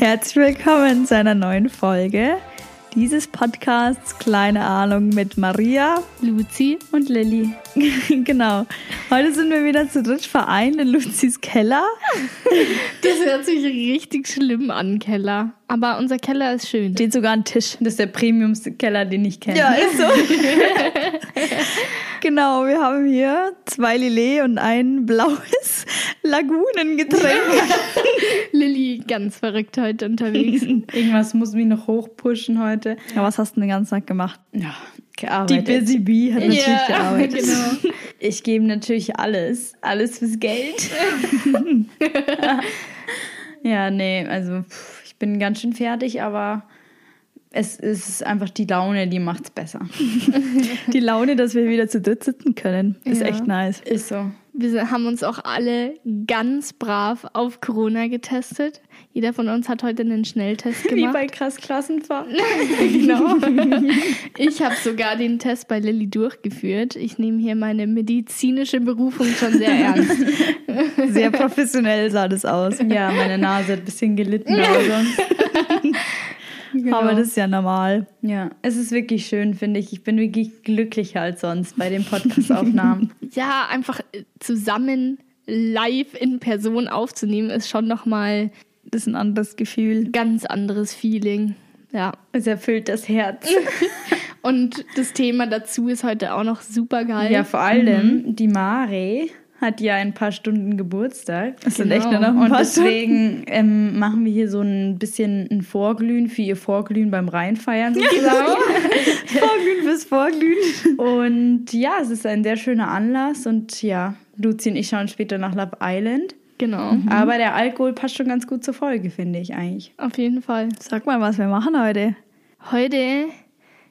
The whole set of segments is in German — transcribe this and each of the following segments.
Herzlich willkommen zu einer neuen Folge dieses Podcasts Kleine Ahnung mit Maria, Luzi und Lilly. genau. Heute sind wir wieder zu dritt vereint in Luzis Keller. Das hört sich richtig schlimm an, Keller. Aber unser Keller ist schön. Steht sogar ein Tisch. Das ist der Premium-Keller, den ich kenne. Ja, ist so. genau, wir haben hier zwei Lillet und ein blaues Lagunengetränk. Lilly ganz verrückt heute unterwegs. Irgendwas muss mich noch hochpushen heute. Ja, was hast du den ganzen Tag gemacht? Ja, Die gearbeitet. Busy Bee hat natürlich Ja, gearbeitet. genau. Ich gebe natürlich alles. Alles fürs Geld. ja, nee, also pff, ich bin ganz schön fertig, aber es ist einfach die Laune, die macht's besser. Die Laune, dass wir wieder zu dritt sitzen können, ist Ja. echt nice. Ist so. Wir haben uns auch alle ganz brav auf Corona getestet. Jeder von uns hat heute einen Schnelltest Wie gemacht. bei krass Klassenfahrt. genau. Ich habe sogar den Test bei Lilly durchgeführt. Ich nehme hier meine medizinische Berufung schon sehr ernst. Sehr professionell sah das aus. Ja, meine Nase hat ein bisschen gelitten, aber sonst. Genau. Aber das ist ja normal. Ja, es ist wirklich schön, finde ich. Ich bin wirklich glücklicher als sonst bei den Podcast-Aufnahmen. Ja, einfach äh, zusammen live in Person aufzunehmen, ist schon nochmal Das ist ein anderes Gefühl. ganz anderes Feeling. Ja. es erfüllt das Herz. Und das Thema dazu ist heute auch noch super geil. Ja, vor allem die Mare hat ja ein paar Stunden Geburtstag. Das sind Genau. echt nur noch ein Und paar deswegen ähm, machen wir hier so ein bisschen ein Vorglühen für ihr Vorglühen beim Reinfeiern sozusagen. Vorglühen fürs Vorglühen. und ja, es ist ein sehr schöner Anlass und ja, Luzi und ich schauen später nach Love Island. Genau. Aber der Alkohol passt schon ganz gut zur Folge, finde ich eigentlich. Auf jeden Fall. Sag mal, was wir machen heute. Heute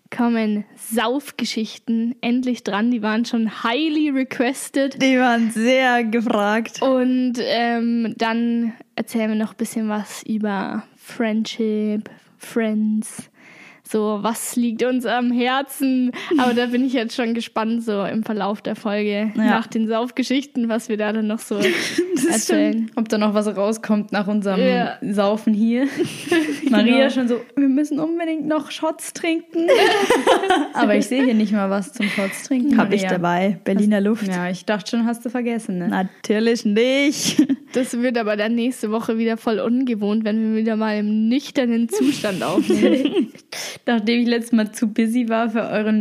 kommen Saufgeschichten endlich dran. Die waren schon highly requested. Die waren sehr gefragt. Und ähm, dann erzählen wir noch ein bisschen was über Friendship, Friends. So, was liegt uns am Herzen? Aber da bin ich jetzt schon gespannt, so im Verlauf der Folge, Ja. nach den Saufgeschichten, was wir da dann noch so erzählen. Ob da noch was rauskommt nach unserem Ja. Saufen hier. Maria Genau. schon so, wir müssen unbedingt noch Shots trinken. Aber ich sehe hier nicht mal was zum Shots trinken. Hab ich dabei. Berliner Luft. Ja, ich dachte schon, hast du vergessen, ne? Natürlich nicht. Das wird aber dann nächste Woche wieder voll ungewohnt, wenn wir wieder mal im nüchternen Zustand aufnehmen. Nachdem ich letztes Mal zu busy war für eure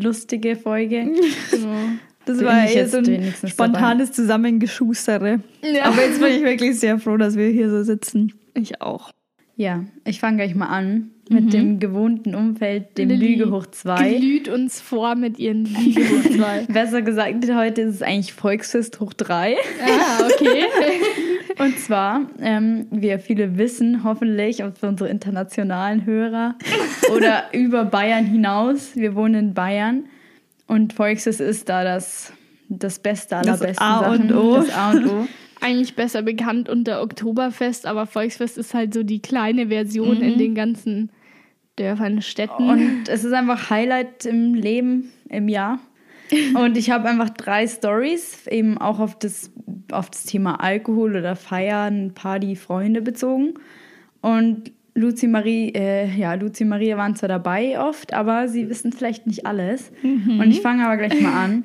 lustige Folge. genau. Das war eher jetzt so ein spontanes Zusammengeschustere. Ja. Aber jetzt bin ich wirklich sehr froh, dass wir hier so sitzen. Ich auch. Ja, ich fange gleich mal an mit dem gewohnten Umfeld, dem Lilly Lüge hoch 2. Glüht uns vor mit ihren Lüge hoch zwei. Besser gesagt, heute ist es eigentlich Volksfest hoch 3. ah, okay. Und zwar, ähm, wie ja viele wissen, hoffentlich, auch für unsere internationalen Hörer oder über Bayern hinaus, wir wohnen in Bayern und Volksfest ist da das, das Beste aller Das besten A und Sachen. O. Das A und O. Eigentlich besser bekannt unter Oktoberfest, aber Volksfest ist halt so die kleine Version in den ganzen Dörfern, Städten. Und es ist einfach Highlight im Leben, im Jahr. Und ich habe einfach drei Stories, eben auch auf das, auf das Thema Alkohol oder Feiern, Party, Freunde bezogen. Und Luzi Marie, äh, ja, Luzi Maria waren zwar dabei oft, aber sie wissen vielleicht nicht alles. Und ich fange aber gleich mal an.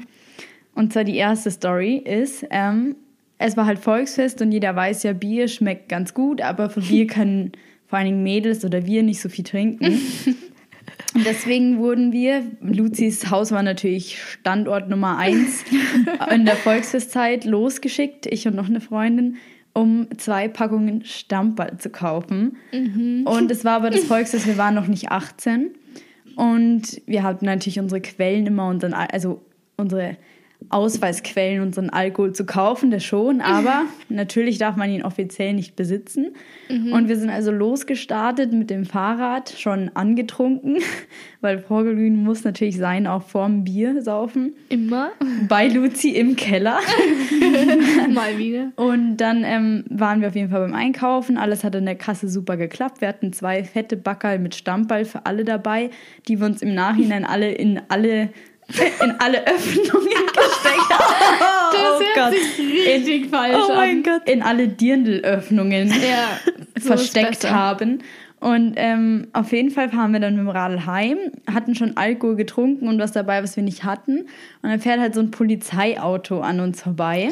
Und zwar die erste Story ist, ähm, es war halt Volksfest und jeder weiß ja, Bier schmeckt ganz gut, aber für Bier können vor allen Dingen Mädels oder wir nicht so viel trinken. Und deswegen wurden wir, Luzis Haus war natürlich Standort Nummer eins in der Volksfestzeit, losgeschickt, ich und noch eine Freundin, um zwei Packungen Stammball zu kaufen. Und es war aber das Volksfest, wir waren noch nicht 18. Und wir hatten natürlich unsere Quellen immer, unseren, Al- also unsere Ausweisquellen, unseren Alkohol zu kaufen, das schon, aber natürlich darf man ihn offiziell nicht besitzen. Und wir sind also losgestartet mit dem Fahrrad, schon angetrunken, weil Vorglühen muss natürlich sein, auch vorm Bier saufen. Immer. Bei Luzi im Keller. Mal wieder. Und dann ähm, waren wir auf jeden Fall beim Einkaufen. Alles hat in der Kasse super geklappt. Wir hatten zwei fette Backerl mit Stammball für alle dabei, die wir uns im Nachhinein alle in alle in alle Öffnungen gesteckt haben. Das Oh hört Gott. sich richtig falsch Oh mein an. Gott. In alle Dirndlöffnungen. Ja, ist versteckt haben. Und ähm, auf jeden Fall fahren wir dann mit dem Radl heim, hatten schon Alkohol getrunken und was dabei, was wir nicht hatten. Und dann fährt halt so ein Polizeiauto an uns vorbei.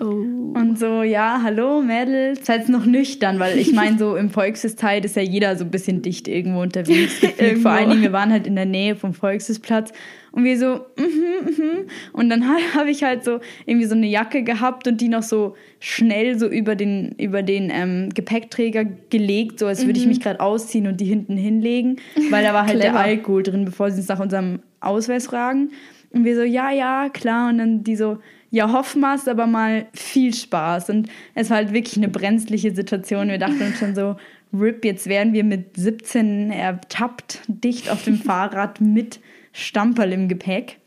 Oh. Und so, ja, hallo Mädels, seid noch nüchtern, weil ich meine, so im Volksfestzeit ist ja jeder so ein bisschen dicht irgendwo unterwegs. Irgendwo. Vor allen Dingen, wir waren halt in der Nähe vom Volksfestplatz und wir so, mhm, mhm. Und dann habe ich halt so irgendwie so eine Jacke gehabt und die noch so schnell so über den, über den ähm, Gepäckträger gelegt, so als würde ich mich gerade ausziehen und die hinten hinlegen, weil da war halt der. Alkohol drin, bevor sie uns nach unserem Ausweis fragen. Und wir so, ja, ja, klar. Und dann die so, ja, hoffen wir's, aber mal viel Spaß. Und es war halt wirklich eine brenzliche Situation. Wir dachten uns schon so, RIP, jetzt werden wir mit 17 ertappt, dicht auf dem Fahrrad mit Stamperl im Gepäck.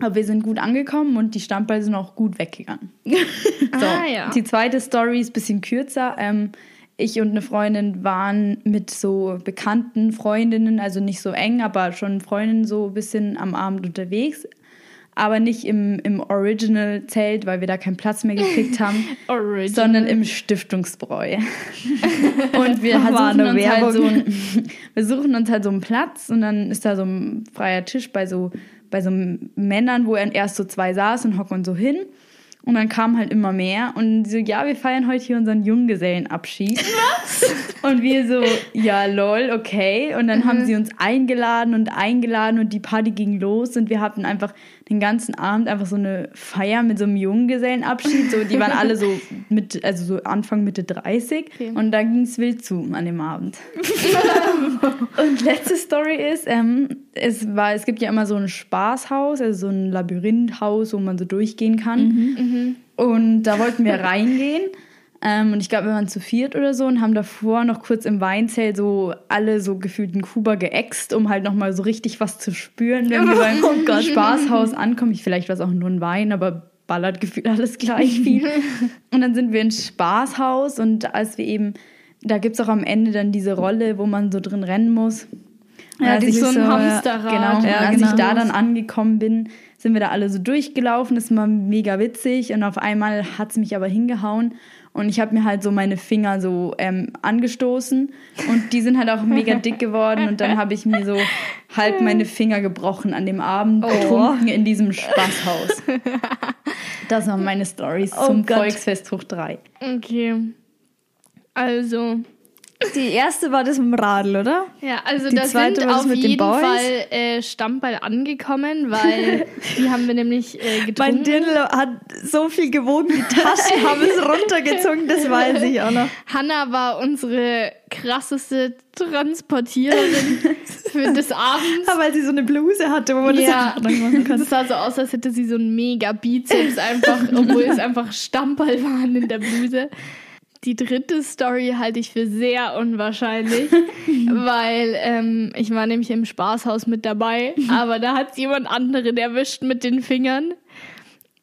Aber wir sind gut angekommen und die Stamperl sind auch gut weggegangen. So, Ah, ja. Die zweite Story ist ein bisschen kürzer. Ähm, ich und eine Freundin waren mit so bekannten Freundinnen, also nicht so eng, aber schon Freundinnen so ein bisschen am Abend unterwegs. Aber nicht im, im Original-Zelt, weil wir da keinen Platz mehr gekriegt haben, sondern im Stiftungsbräu. und wir suchen, uns halt so ein, wir suchen uns halt so einen Platz und dann ist da so ein freier Tisch bei so, bei so Männern, wo erst so zwei saßen und hocken so hin. Und dann kamen halt immer mehr und so, ja, wir feiern heute hier unseren Junggesellenabschied. Was? Und wir so, ja, lol, okay. Und dann haben sie uns eingeladen und eingeladen und die Party ging los und wir hatten einfach den ganzen Abend einfach so eine Feier mit so einem Junggesellenabschied. So, die waren alle so mit, also so Anfang Mitte 30 Okay. und da ging es wild zu an dem Abend. und letzte Story ist, ähm, es war, es gibt ja immer so ein Spaßhaus, also so ein Labyrinthhaus, wo man so durchgehen kann. Und da wollten wir reingehen. Ähm, und ich glaube, wir waren zu viert oder so und haben davor noch kurz im Weinzelt so alle so gefühlt in Kuba geäxt, um halt nochmal so richtig was zu spüren, wenn wir beim Spaßhaus ankommen. Ich, vielleicht war es auch nur ein Wein, aber ballert gefühlt alles gleich viel. und dann sind wir ins Spaßhaus und als wir eben, da gibt es auch am Ende dann diese Rolle, wo man so drin rennen muss. Ja, die ich ist so ein so, ja. Hamsterrad. Genau, Ja, und als genau. ich da dann angekommen bin, sind wir da alle so durchgelaufen. Das war mega witzig und auf einmal hat es mich aber hingehauen und ich habe mir halt so meine Finger so ähm, angestoßen und die sind halt auch mega dick geworden und dann habe ich mir so halb meine Finger gebrochen an dem Abend, Oh. betrunken in diesem Spaßhaus. Das waren meine Stories Oh zum Gott. Volksfest hoch 3. Okay. Also, Die erste war das mit dem Radl, oder? ja, also Die da zweite sind das auf jeden? Fall äh, Stammball angekommen, weil die haben wir nämlich äh, Mein getrunken. Dirndl hat so viel gewogen, die Taschen haben es runtergezogen, das weiß ich auch noch. Hanna war unsere krasseste Transportiererin für des Abends. Aber weil sie so eine Bluse hatte, wo man das Ja, einfach dran machen kann. das sah so aus, als hätte sie so einen mega Bizeps einfach, obwohl es einfach Stammball waren in der Bluse. Die dritte Story halte ich für sehr unwahrscheinlich, weil ähm, ich war nämlich im Spaßhaus mit dabei, aber da hat jemand anderen erwischt mit den Fingern.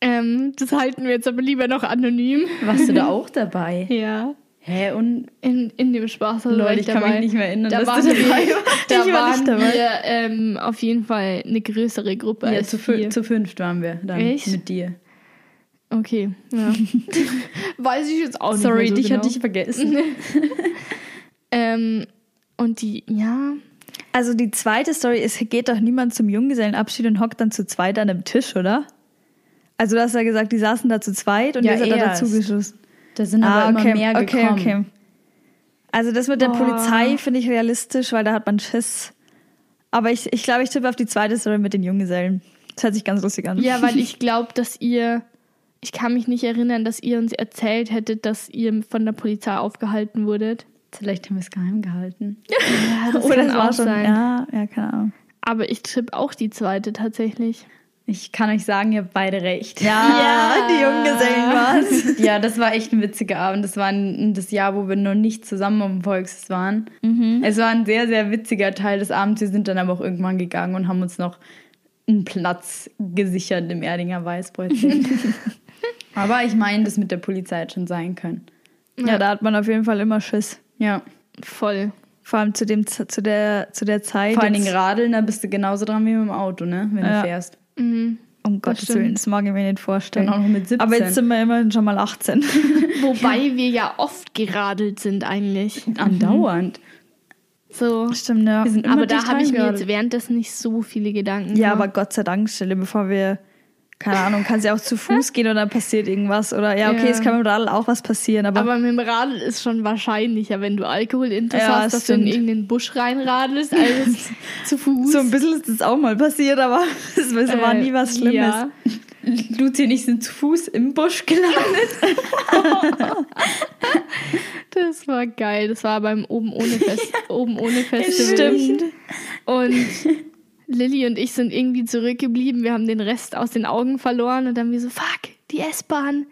Ähm, das halten wir jetzt aber lieber noch anonym. Warst du da auch dabei? Ja. Hä, und In, in dem Spaßhaus war Leute, ich ich kann dabei. mich nicht mehr erinnern, da dass waren du dabei wir, warst. da Ich war waren dabei. wir ähm, auf jeden Fall eine größere Gruppe Ja, als zu, vier. zu fünft waren wir dann Echt? mit dir. Okay, ja. Weiß ich jetzt auch nicht Sorry, mehr so dich genau. hatte ich vergessen. Ähm, und die, ja, Also die zweite Story ist, geht doch niemand zum Junggesellenabschied und hockt dann zu zweit an einem Tisch, oder? Also du hast ja gesagt, die saßen da zu zweit und Ja, ihr seid da erst. dazugeschlossen. Da sind aber immer mehr Ah, okay, gekommen. okay. Also das mit der Boah. Polizei finde ich realistisch, weil da hat man Schiss. Aber ich, ich glaube, ich tippe auf die zweite Story mit den Junggesellen. Das hört sich ganz lustig an. ja, weil ich glaube, dass ihr, ich kann mich nicht erinnern, dass ihr uns erzählt hättet, dass ihr von der Polizei aufgehalten wurdet. Vielleicht haben wir es geheim gehalten. Ja, das Oder kann es auch schon, sein. ja, ja, keine Ahnung. Aber ich tippe auch die zweite tatsächlich. Ich kann euch sagen, ihr habt beide recht. Ja, die Junggesellen war's. Ja, das war echt ein witziger Abend. Das war ein, das Jahr, wo wir noch nicht zusammen dem Volksfest waren. Es war ein sehr, sehr witziger Teil des Abends. Wir sind dann aber auch irgendwann gegangen und haben uns noch einen Platz gesichert im Erdinger Weißbräuzchen. aber ich meine, das mit der Polizei hätte schon sein können. Ja, da hat man auf jeden Fall immer Schiss. Ja, Voll. Vor allem zu, dem, zu, der, zu der Zeit. vor allen Dingen Radeln, da bist du genauso dran wie mit dem Auto, ne? Wenn Ja. du fährst. Mhm. um Gottes stimmt. Willen, das mag ich mir nicht vorstellen. Dann auch noch mit 17. Aber jetzt sind wir immerhin schon mal 18. Wobei wir ja oft geradelt sind eigentlich. Andauernd. So. Stimmt, ja. Wir sind immer Aber da habe ich mir jetzt währenddessen nicht so viele Gedanken Ja, gemacht. aber Gott sei Dank, stelle bevor wir, keine Ahnung, kannst ja auch zu Fuß gehen oder passiert irgendwas. Oder ja, okay, Ja. es kann mit dem Radl auch was passieren, aber, Aber mit dem Radl ist schon wahrscheinlicher, wenn du Alkoholintus Ja, hast, dass du in stimmt. irgendeinen Busch reinradelst, als zu Fuß. so ein bisschen ist das auch mal passiert, aber es war Äh, nie was Schlimmes. Ja. Luzi und ich sind zu Fuß im Busch gelandet. Das war geil. Das war beim Oben ohne Fest, Oben ohne Festival. Stimmt. Und Lilly und ich sind irgendwie zurückgeblieben. Wir haben den Rest aus den Augen verloren und dann wir so, fuck, die S-Bahn.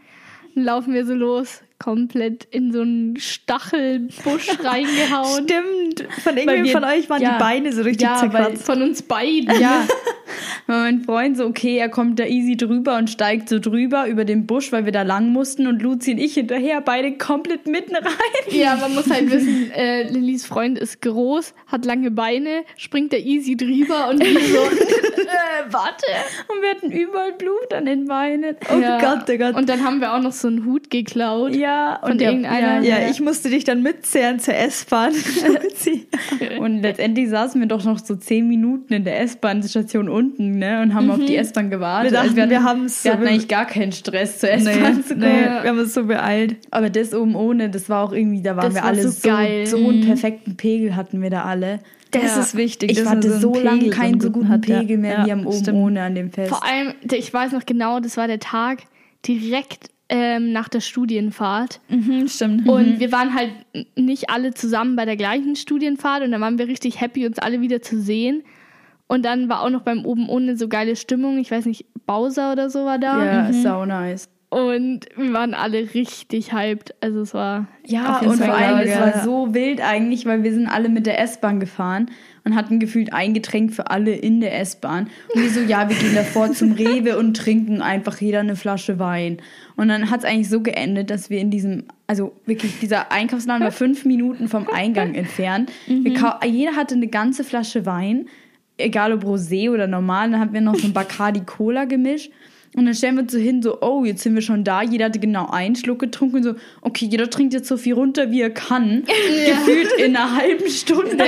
Dann laufen wir so los, komplett in so einen Stachelbusch reingehauen. Stimmt. Von irgendwem von euch waren ja. die Beine so richtig Ja, zerkratzt. Von uns beiden. Ja. Weil mein Freund so, okay, er kommt da easy drüber und steigt so drüber über den Busch, weil wir da lang mussten und Luzi und ich hinterher, beide komplett mitten rein. Ja, man muss halt wissen, äh, Lillys Freund ist groß, hat lange Beine, springt da easy drüber und wir so, äh, warte. Und wir hatten überall Blut an den Beinen. Oh Ja. Gott, oh Gott. Und dann haben wir auch noch so einen Hut geklaut. Ja, Von und der, irgendeiner? Ja, ja, ich musste dich dann mitzehren zur S-Bahn. Und letztendlich saßen wir doch noch so zehn Minuten in der S-Bahn-Station unten, ne, und haben auf die S-Bahn gewartet. Wir dachten, Also hatten, wir haben's wir so hatten eigentlich gar keinen Stress zur nee, S-Bahn zu nee, kommen. wir haben uns so beeilt. Aber das oben ohne, das war auch irgendwie, da waren Das wir war alle so so, geil. so einen perfekten Pegel hatten wir da alle. Das Ja. ist wichtig. Ich hatte einen so lange keinen so guten hat, ja. Pegel mehr Ja, wie am oben stimmt. ohne an dem Fest. Vor allem, ich weiß noch genau, das war der Tag direkt ähm, nach der Studienfahrt. Mhm, stimmt. Und wir waren halt nicht alle zusammen bei der gleichen Studienfahrt und dann waren wir richtig happy, uns alle wieder zu sehen. Und dann war auch noch beim Oben ohne so geile Stimmung. Ich weiß nicht, Bowser oder so war da. ja, sau nice. Und wir waren alle richtig hyped. Also es war. Ja, und vor allem, es war so wild eigentlich, weil wir sind alle mit der S-Bahn gefahren und hatten gefühlt ein Getränk für alle in der S-Bahn. Und wir so, ja, wir gehen davor zum Rewe und trinken einfach jeder eine Flasche Wein. Und dann hat es eigentlich so geendet, dass wir in diesem, also wirklich, dieser Einkaufsladen war fünf Minuten vom Eingang entfernt. Kau- jeder hatte eine ganze Flasche Wein, egal ob Rosé oder normal. Dann haben wir noch so ein Bacardi Cola gemischt. Und dann stellen wir uns so hin, so, oh, jetzt sind wir schon da. Jeder hatte genau einen Schluck getrunken. Und so, okay, jeder trinkt jetzt so viel runter, wie er kann. Gefühlt in einer halben Stunde.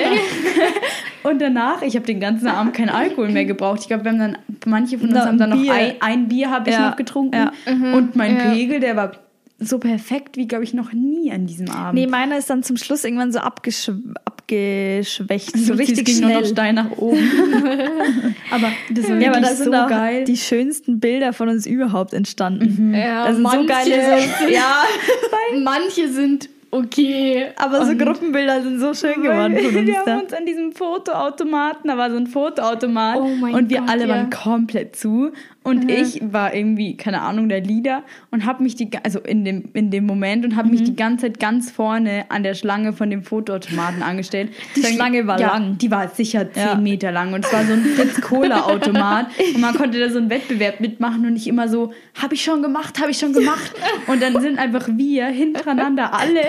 und danach, ich habe den ganzen Abend keinen Alkohol mehr gebraucht. Ich glaube, wir haben dann, manche von uns Na, haben dann noch Bier. ein, ein Bier habe ich Ja, noch getrunken. ja. Und mein ja. Pegel, der war so perfekt wie, glaube ich, noch nie an diesem Abend. Nee, meiner ist dann zum Schluss irgendwann so abgesch abgeschwächt. So Lucis richtig ging nur noch schnell. steil nach oben. aber das war Ja, aber wirklich da sind so auch geil. die schönsten Bilder von uns überhaupt entstanden. Ja, Da sind so manche geile, sind- ja, Manche sind okay. aber so Gruppenbilder sind so schön geworden von uns wir haben uns an diesem Fotoautomaten, da war so ein Fotoautomat Oh und wir Gott, alle ja. waren komplett zu und ich war irgendwie keine Ahnung der Leader und habe mich die also in dem in dem Moment und habe mich Mhm. die ganze Zeit ganz vorne an der Schlange von dem Fotoautomaten angestellt. Die Dann- Schlange war ja, lang. Die war sicher zehn Ja. Meter lang und es war so ein Fritz Cola Automat und man konnte da so einen Wettbewerb mitmachen und ich immer so habe ich schon gemacht, habe ich schon gemacht und dann sind einfach wir hintereinander alle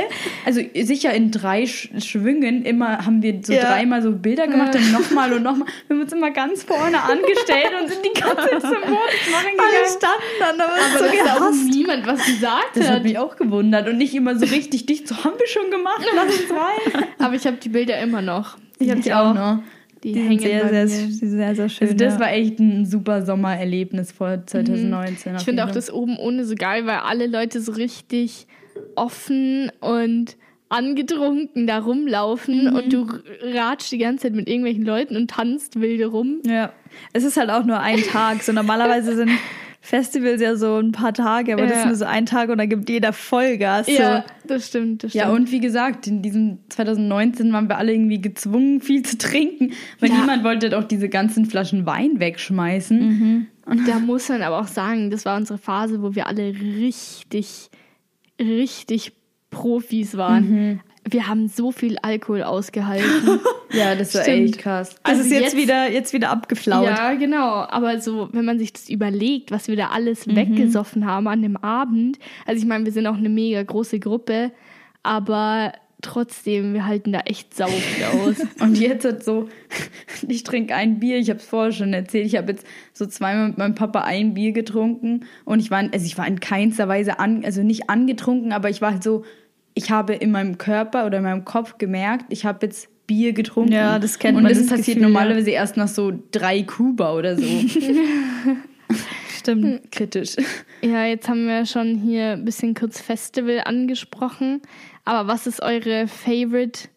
also sicher in drei Sch Schwüngen immer haben wir so Ja. dreimal so Bilder gemacht und nochmal und nochmal. Wir haben uns immer ganz vorne angestellt und sind die ganze Zeit zum Machen Alle gegangen. standen dann, aber, Aber so dass da auch gehasst. niemand was gesagt Das hat hat. mich auch gewundert und nicht immer so richtig dicht. So haben wir schon gemacht, lass uns rein. Aber ich habe die Bilder immer noch. Ich hab die auch noch. Die, Die hängen sehr, sehr, sehr, sehr schön. Also das ja. war echt ein super Sommererlebnis vor 2019. Ich auf finde auch das oben ohne so geil, weil alle Leute so richtig offen und angetrunken da rumlaufen und du ratschst die ganze Zeit mit irgendwelchen Leuten und tanzt wilde rum. Ja, es ist halt auch nur ein Tag. So normalerweise sind Festivals ja so ein paar Tage, aber das Ja. ist nur so ein Tag und da gibt jeder Vollgas. Ja, das stimmt, das stimmt. Ja, und wie gesagt, in diesem 2019 waren wir alle irgendwie gezwungen, viel zu trinken, weil Ja. niemand wollte doch diese ganzen Flaschen Wein wegschmeißen. da muss man aber auch sagen, das war unsere Phase, wo wir alle richtig, richtig Profis waren. Wir haben so viel Alkohol ausgehalten. Ja, das war Stimmt. echt krass. Also ist jetzt, jetzt- wieder, jetzt wieder abgeflaut. Ja, genau. Aber so, wenn man sich das überlegt, was wir da alles weggesoffen haben an dem Abend. Also ich meine, wir sind auch eine mega große Gruppe, aber trotzdem, wir halten da echt sau aus. Und jetzt hat so, ich trinke ein Bier, ich habe es vorher schon erzählt, ich habe jetzt so zweimal mit meinem Papa ein Bier getrunken und ich war, also ich war in keinster Weise an, also nicht angetrunken, aber ich war halt so, ich habe in meinem Körper oder in meinem Kopf gemerkt, ich habe jetzt Bier getrunken. Ja, das kennt und man, das, das passiert Gefühl, ja. normalerweise erst nach so drei Kuba oder so. Stimmt. Kritisch. Ja, jetzt haben wir schon hier ein bisschen kurz Festival angesprochen. Aber was ist eure Favorite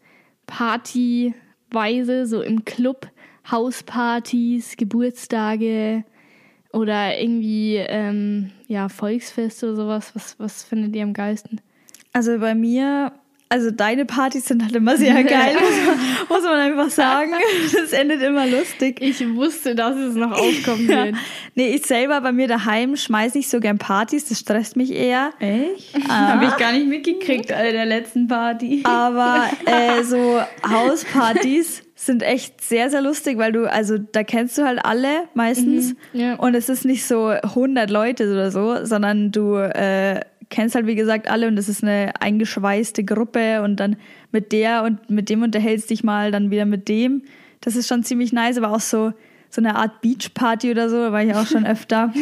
Partyweise so im Club? Hauspartys, Geburtstage oder irgendwie ähm, ja, Volksfeste oder sowas? Was, was findet ihr am geilsten? Also bei mir, also deine Partys sind halt immer sehr geil, muss man, muss man einfach sagen. Das endet immer lustig. Ich wusste, dass es noch aufkommen Ja. wird. Nee, ich selber bei mir daheim schmeiß nicht so gern Partys, das stresst mich eher. Echt? Habe ich gar nicht mitgekriegt, Alter, der letzten Party. Aber äh, so Hauspartys sind echt sehr, sehr lustig, weil du, also da kennst du halt alle meistens. ja. Und es ist nicht so 100 Leute oder so, sondern du äh, kennst halt wie gesagt alle und es ist eine eingeschweißte Gruppe und dann mit der und mit dem unterhältst dich mal, dann wieder mit dem. Das ist schon ziemlich nice, aber auch so so eine Art Beachparty oder so, da war ich auch schon öfter.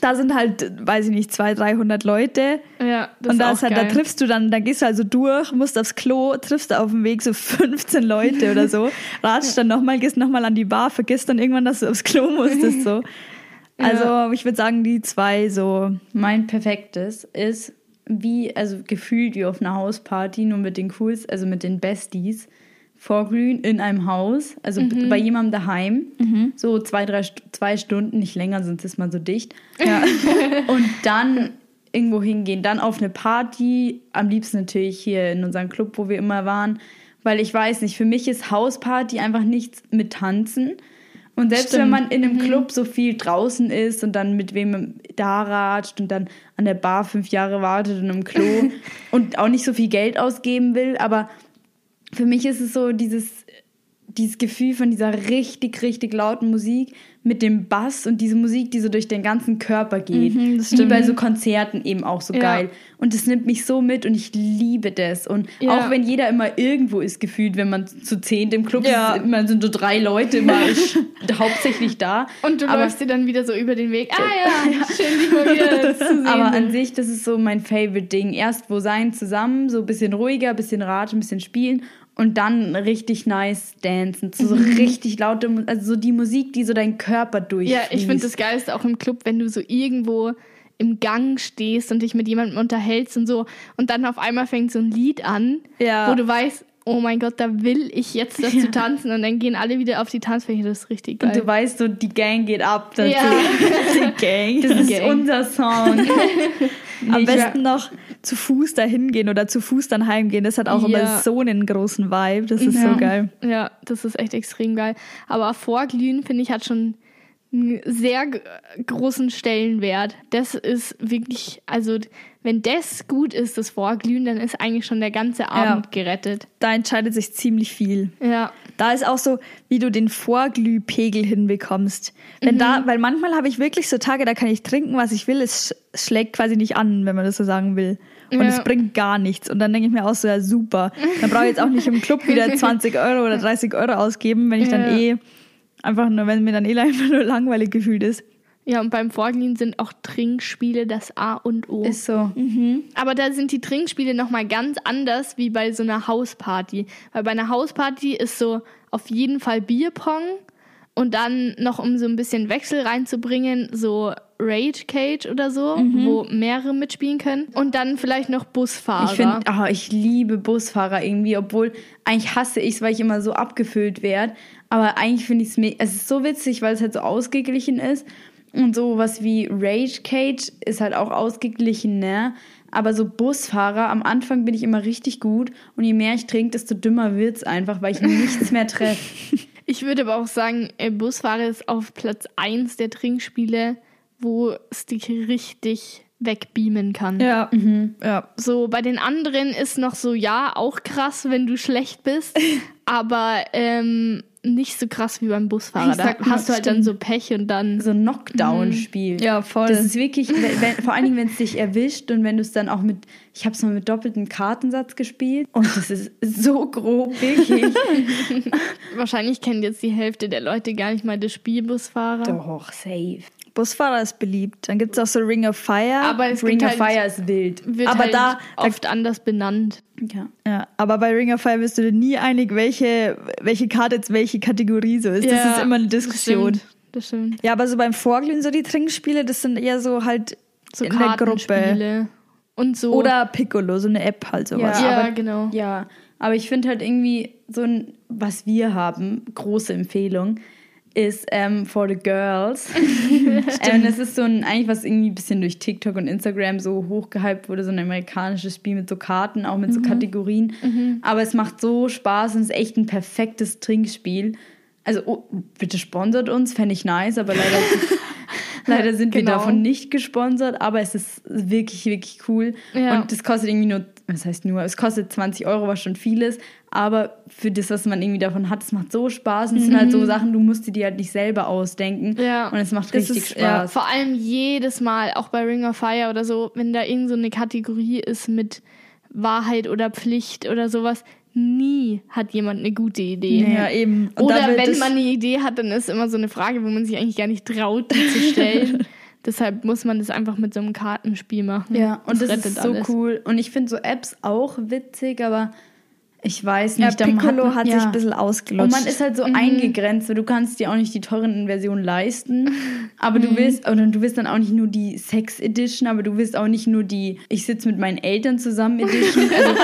da sind halt, weiß ich nicht, 200, 300 Leute. Ja, das und ist da, auch ist halt, da triffst du dann, da gehst du also durch, musst aufs Klo, triffst auf dem Weg so 15 Leute oder so, ratschst dann nochmal, gehst nochmal an die Bar, vergisst dann irgendwann, dass du aufs Klo musstest, so. Also, ich würde sagen, die zwei so. Mein perfektes ist wie, also gefühlt wie auf einer Hausparty, nur mit den Cools, also mit den Besties, vorglühen in einem Haus, also b- bei jemandem daheim, so zwei, drei, zwei Stunden, nicht länger, sonst ist man so dicht. Ja. Und dann irgendwo hingehen, dann auf eine Party, am liebsten natürlich hier in unserem Club, wo wir immer waren, weil ich weiß nicht, für mich ist Hausparty einfach nichts mit Tanzen. Und selbst Stimmt. wenn man in einem Club so viel draußen ist und dann mit wem da ratscht und dann an der Bar fünf Jahre wartet und im Klo und auch nicht so viel Geld ausgeben will, aber für mich ist es so dieses, dieses Gefühl von dieser richtig, richtig lauten Musik mit dem Bass und diese Musik, die so durch den ganzen Körper geht. Mhm, das Wie bei so Konzerten eben auch so Ja. geil. Und das nimmt mich so mit und ich liebe das. Und Ja. auch wenn jeder immer irgendwo ist gefühlt, wenn man zu zehnt im Club Ja. ist, immer sind so drei Leute immer hauptsächlich da. Und du aber, läufst dir dann wieder so über den Weg. Ah ja, schön, dich mal wieder zu sehen. aber an sich, das ist so mein Favorite Ding. Erst wo sein zusammen, so ein bisschen ruhiger, ein bisschen raten, ein bisschen spielen und dann richtig nice dancen. So, so richtig laute, also so die Musik, die so deinen Körper durchfließt. Ja, ich finde das Geilste auch im Club, wenn du so irgendwo im Gang stehst und dich mit jemandem unterhältst und so und dann auf einmal fängt so ein Lied an, Ja. wo du weißt, oh mein Gott, da will ich jetzt dazu Ja. tanzen und dann gehen alle wieder auf die Tanzfläche, das ist richtig geil. Und du weißt so, die Gang geht ab. dazu. Ja. Die Gang. Das ist Gang. unser Sound. Am besten noch zu Fuß dahin gehen oder zu Fuß dann heimgehen. Das hat auch Ja. immer so einen großen Vibe. Das ist Ja. so geil. Ja, das ist echt extrem geil. Aber Vorglühen, finde ich, hat schon einen sehr großen Stellenwert. Das ist wirklich, also wenn das gut ist, das Vorglühen, dann ist eigentlich schon der ganze Abend gerettet. Da entscheidet sich ziemlich viel. Ja. Da ist auch so, wie du den Vorglühpegel hinbekommst. Wenn da, weil manchmal habe ich wirklich so Tage, da kann ich trinken, was ich will. Es sch- schlägt quasi nicht an, wenn man das so sagen will. Und Ja. es bringt gar nichts. Und dann denke ich mir auch so, ja super. Dann brauche ich jetzt auch nicht im Club wieder 20 Euro oder 30 Euro ausgeben, wenn ich dann Ja. eh einfach nur, wenn mir dann eh einfach nur langweilig gefühlt ist. Ja, und beim Vorglühen sind auch Trinkspiele das A und O. ist so. Aber da sind die Trinkspiele nochmal ganz anders wie bei so einer Hausparty. Weil bei einer Hausparty ist so auf jeden Fall Bierpong und dann noch, um so ein bisschen Wechsel reinzubringen, so Rage Cage oder so, wo mehrere mitspielen können. Und dann vielleicht noch Busfahrer. Ich finde, ah, ich liebe Busfahrer irgendwie, obwohl eigentlich hasse ich es, weil ich immer so abgefüllt werde. Aber eigentlich finde ich es es ist so witzig, weil es halt so ausgeglichen ist. Und so was wie Rage Cage ist halt auch ausgeglichen, ne? Aber so Busfahrer, am Anfang bin ich immer richtig gut und je mehr ich trinke, desto dümmer wird's einfach, weil ich nichts mehr treffe. Ich würde aber auch sagen, äh, Busfahrer ist auf Platz 1 der Trinkspiele, wo es dich richtig wegbeamen kann. Ja. Ja. So, bei den anderen ist noch so, ja, auch krass, wenn du schlecht bist. aber ähm, nicht so krass wie beim Busfahrer. Ich Da sag hast du halt dann so Pech und dann. so ein Knockdown-Spiel. Ja, voll. Das ist wirklich, wenn, wenn, vor allen Dingen, wenn es dich erwischt und wenn du es dann auch mit, ich habe es mal mit doppeltem Kartensatz gespielt und das ist so grob, wirklich. Wahrscheinlich kennt jetzt die Hälfte der Leute gar nicht mal das Spiel Busfahrer. Doch, safe. Busfahrer ist beliebt. Dann gibt es auch so Ring of Fire. Aber es Ring of halt, Fire ist wild. wird Aber halt da- da- oft anders benannt. Ja. ja, aber bei Ring of Fire wirst du dir nie einig, welche, welche Karte jetzt welche Kategorie so ist. das Ja, ist immer eine Das Diskussion. stimmt. Das stimmt. Ja, aber so beim Vorglühen, so die Trinkspiele, das sind eher so halt So in der Gruppe. Und so. Oder Piccolo, so eine App halt sowas. Ja, aber- genau. Ja, aber ich finde halt irgendwie so ein, was wir haben, große Empfehlung, ist ähm, For the Girls. ähm, das ist so ein, eigentlich was irgendwie ein bisschen durch TikTok und Instagram so hochgehypt wurde, so ein amerikanisches Spiel mit so Karten, auch mit so Kategorien. Aber es macht so Spaß und ist echt ein perfektes Trinkspiel. Also oh, bitte sponsert uns, fände ich nice, aber leider, leider sind wir Genau. davon nicht gesponsert, aber es ist wirklich, wirklich cool. Ja. Und das kostet irgendwie nur, was heißt nur, es kostet 20 Euro, was schon viel ist, aber für das, was man irgendwie davon hat, es macht so Spaß und es sind halt so Sachen, du musst dir die halt nicht selber ausdenken Mhm. Ja. und es macht Das richtig ist- ja, Spaß. Vor allem jedes Mal, auch bei Ring of Fire oder so, wenn da irgend so eine Kategorie ist mit Wahrheit oder Pflicht oder sowas, nie hat jemand eine gute Idee. Ja, eben. Und Oder wenn das- man eine Idee hat, dann ist immer so eine Frage, wo man sich eigentlich gar nicht traut, die zu stellen. Deshalb muss man das einfach mit so einem Kartenspiel machen. Ja, und das, rettet ist so alles. cool. Und ich finde so Apps auch witzig, aber ich weiß Ja, nicht. da Piccolo man- hat ja. sich ein bisschen ausgelutscht. Und man ist halt so eingegrenzt, weil du kannst dir auch nicht die teuren Versionen leisten. Aber du willst, oder du willst dann auch nicht nur die Sex Edition, aber du willst auch nicht nur die Ich sitze mit meinen Eltern zusammen Edition. Also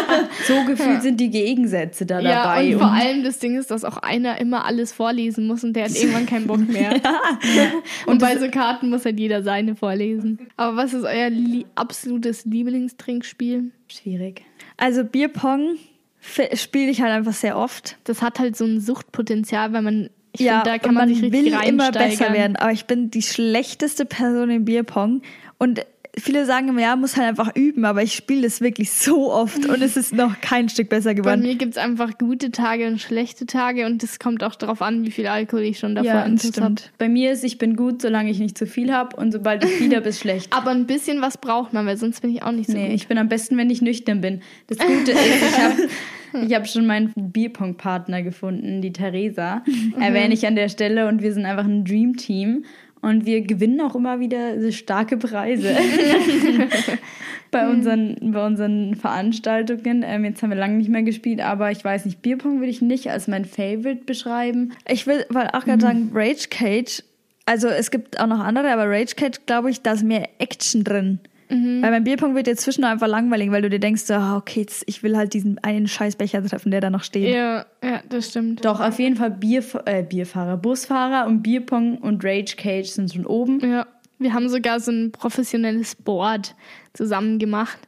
so gefühlt sind die Gegensätze da Ja, dabei. und vor allem das Ding ist, dass auch einer immer alles vorlesen muss und der hat irgendwann keinen Bock mehr. Und bei so Karten muss halt jeder seine vorlesen. Aber was ist euer li absolutes Lieblingstrinkspiel? schwierig. also Bierpong spiele ich halt einfach sehr oft. Das hat halt so ein Suchtpotenzial, weil man, ich ja, finde, da kann man, man sich richtig will immer besser werden. Aber ich bin die schlechteste Person im Bierpong. Und viele sagen immer, ja, muss halt einfach üben, aber ich spiele das wirklich so oft und es ist noch kein Stück besser Bei geworden. mir gibt es einfach gute Tage und schlechte Tage und es kommt auch darauf an, wie viel Alkohol ich schon davor Ja, intus habe. stimmt. Bei mir ist, ich bin gut, solange ich nicht zu viel habe und sobald ich viel habe, ist schlecht. Aber ein bisschen was braucht man, weil sonst bin ich auch nicht so Nee, gut. ich bin am besten, wenn ich nüchtern bin. Das Gute ist, ich habe ich hab schon meinen Bierpong-Partner gefunden, die Theresa. Erwähne ich an der Stelle und wir sind einfach ein Dream-Team. Und wir gewinnen auch immer wieder starke Preise bei, unseren, bei unseren Veranstaltungen. Ähm, jetzt haben wir lange nicht mehr gespielt, aber ich weiß nicht, Bierpong würde ich nicht als mein Favorite beschreiben. Ich will weil auch Mhm. gerade sagen, Rage Cage, also es gibt auch noch andere, aber Rage Cage, glaube ich, da ist mehr Action drin. Mhm. Weil beim Bierpong wird dir zwischendurch einfach langweilig, weil du dir denkst, so, ah, okay, jetzt, ich will halt diesen einen Scheißbecher treffen, der da noch steht. Ja, ja, das stimmt. Doch, auf jeden Fall Bierf äh, Bierfahrer, Busfahrer und Bierpong und Rage Cage sind schon oben. Ja, wir haben sogar so ein professionelles Board zusammen gemacht.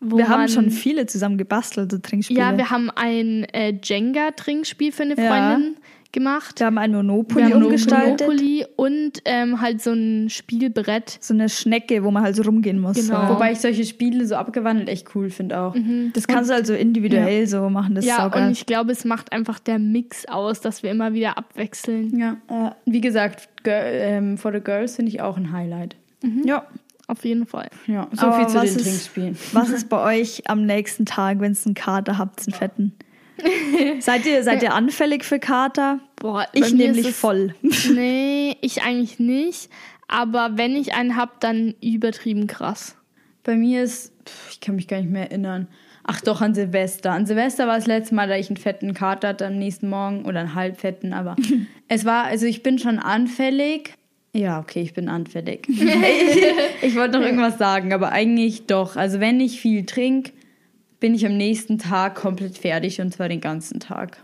Wo Wir haben schon viele zusammen gebastelt, so Trinkspiele. Ja, wir haben ein äh, Jenga-Trinkspiel für eine Ja. Gemacht. wir haben ein Monopoly Wir haben umgestaltet. Monopoly und ähm, halt so ein Spielbrett. So eine Schnecke, wo man halt so rumgehen muss. Genau. So. Wobei ich solche Spiele so abgewandelt echt cool finde auch. Das kannst du also individuell so machen. Das ist ja, und ich glaube, es macht einfach der Mix aus, dass wir immer wieder abwechseln. Ja. Wie gesagt, Girl, ähm, For the Girls finde ich auch ein Highlight. ja. Auf jeden Fall. Ja, so Aber viel zu was den ist- Trinkspielen. Was ist bei euch am nächsten Tag, wenn es einen Kater habt, einen fetten? seid, ihr, seid ihr anfällig für Kater? Boah, Ich nämlich es- voll. Nee, ich eigentlich nicht. Aber wenn ich einen hab, dann übertrieben krass. Bei mir ist, ich kann mich gar nicht mehr erinnern. Ach doch, an Silvester. An Silvester war das letzte Mal, da ich einen fetten Kater hatte am nächsten Morgen oder einen halbfetten, aber es war, also ich bin schon anfällig. Ja, okay, ich bin anfällig. ich, ich wollte noch irgendwas sagen, aber eigentlich doch. Also wenn ich viel trinke, bin ich am nächsten Tag komplett fertig und zwar den ganzen Tag.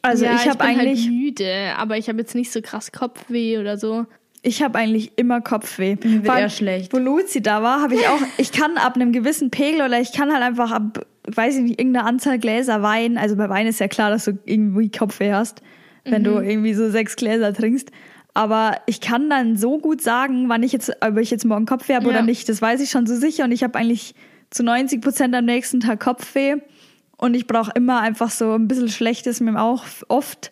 Also ja, ich habe bin eigentlich, halt müde, aber ich habe jetzt nicht so krass Kopfweh oder so. ich habe eigentlich immer Kopfweh. Mir wird eher schlecht. Wo Luzi da war, habe ich auch, ich kann ab einem gewissen Pegel oder ich kann halt einfach ab, weiß ich nicht, irgendeiner Anzahl Gläser Wein, also bei Wein ist ja klar, dass du irgendwie Kopfweh hast, wenn du irgendwie so sechs Gläser trinkst. Aber ich kann dann so gut sagen, wann ich jetzt, ob ich jetzt morgen Kopfweh habe oder Ja. nicht. Das weiß ich schon so sicher und ich habe eigentlich zu 90 Prozent am nächsten Tag Kopfweh. und ich brauche immer einfach so ein bisschen schlechtes mir auch oft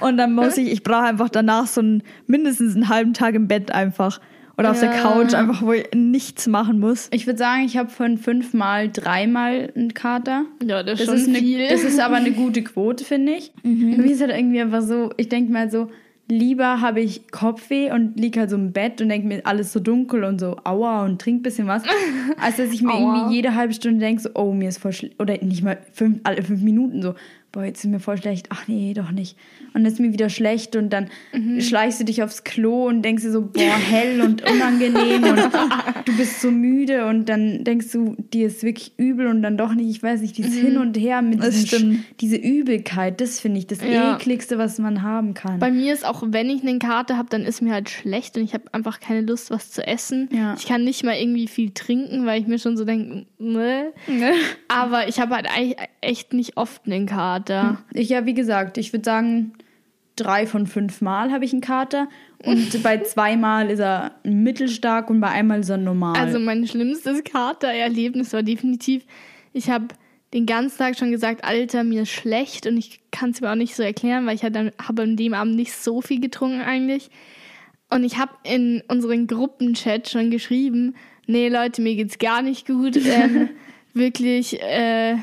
und dann muss ich, ich brauche einfach danach so ein, mindestens einen halben Tag im Bett einfach oder auf der Ja. Couch einfach, wo ich nichts machen muss. Ich würde sagen, ich habe von fünfmal dreimal einen Kater. Ja, das Das ist schon ist, eine, viel. das ist aber eine gute Quote, finde ich. Mhm. Für mich ist halt irgendwie einfach so, ich denke mal so, lieber habe ich Kopfweh und liege halt so im Bett und denke mir alles so dunkel und so aua und trink ein bisschen was, als dass ich mir Aua. irgendwie jede halbe Stunde denke, so, oh, mir ist voll schlecht. Oder nicht mal fünf, alle fünf Minuten so, boah, jetzt ist mir voll schlecht. Ach nee, doch nicht. Und dann ist mir wieder schlecht und dann Mhm. schleichst du dich aufs Klo und denkst dir so, boah, hell und unangenehm und du bist so müde und dann denkst du, dir ist wirklich übel und dann doch nicht. Ich weiß nicht, dieses Hin und Her mit diesem diese Übelkeit, das finde ich das Ja. ekligste, was man haben kann. Bei mir ist auch, wenn ich einen Kater habe, dann ist mir halt schlecht und ich habe einfach keine Lust, was zu essen. Ja. Ich kann nicht mal irgendwie viel trinken, weil ich mir schon so denke, ne. Aber ich habe halt eigentlich echt nicht oft einen Kater. Ich ja, wie gesagt, ich würde sagen, drei von fünf Mal habe ich einen Kater und bei zweimal ist er mittelstark und bei einmal ist er normal. Also mein schlimmstes Katererlebnis war definitiv, ich habe den ganzen Tag schon gesagt, Alter, mir ist schlecht und ich kann es mir auch nicht so erklären, weil ich halt habe an dem Abend nicht so viel getrunken eigentlich. Und ich habe in unseren Gruppenchat schon geschrieben, nee Leute, mir geht's gar nicht gut, ähm, wirklich äh,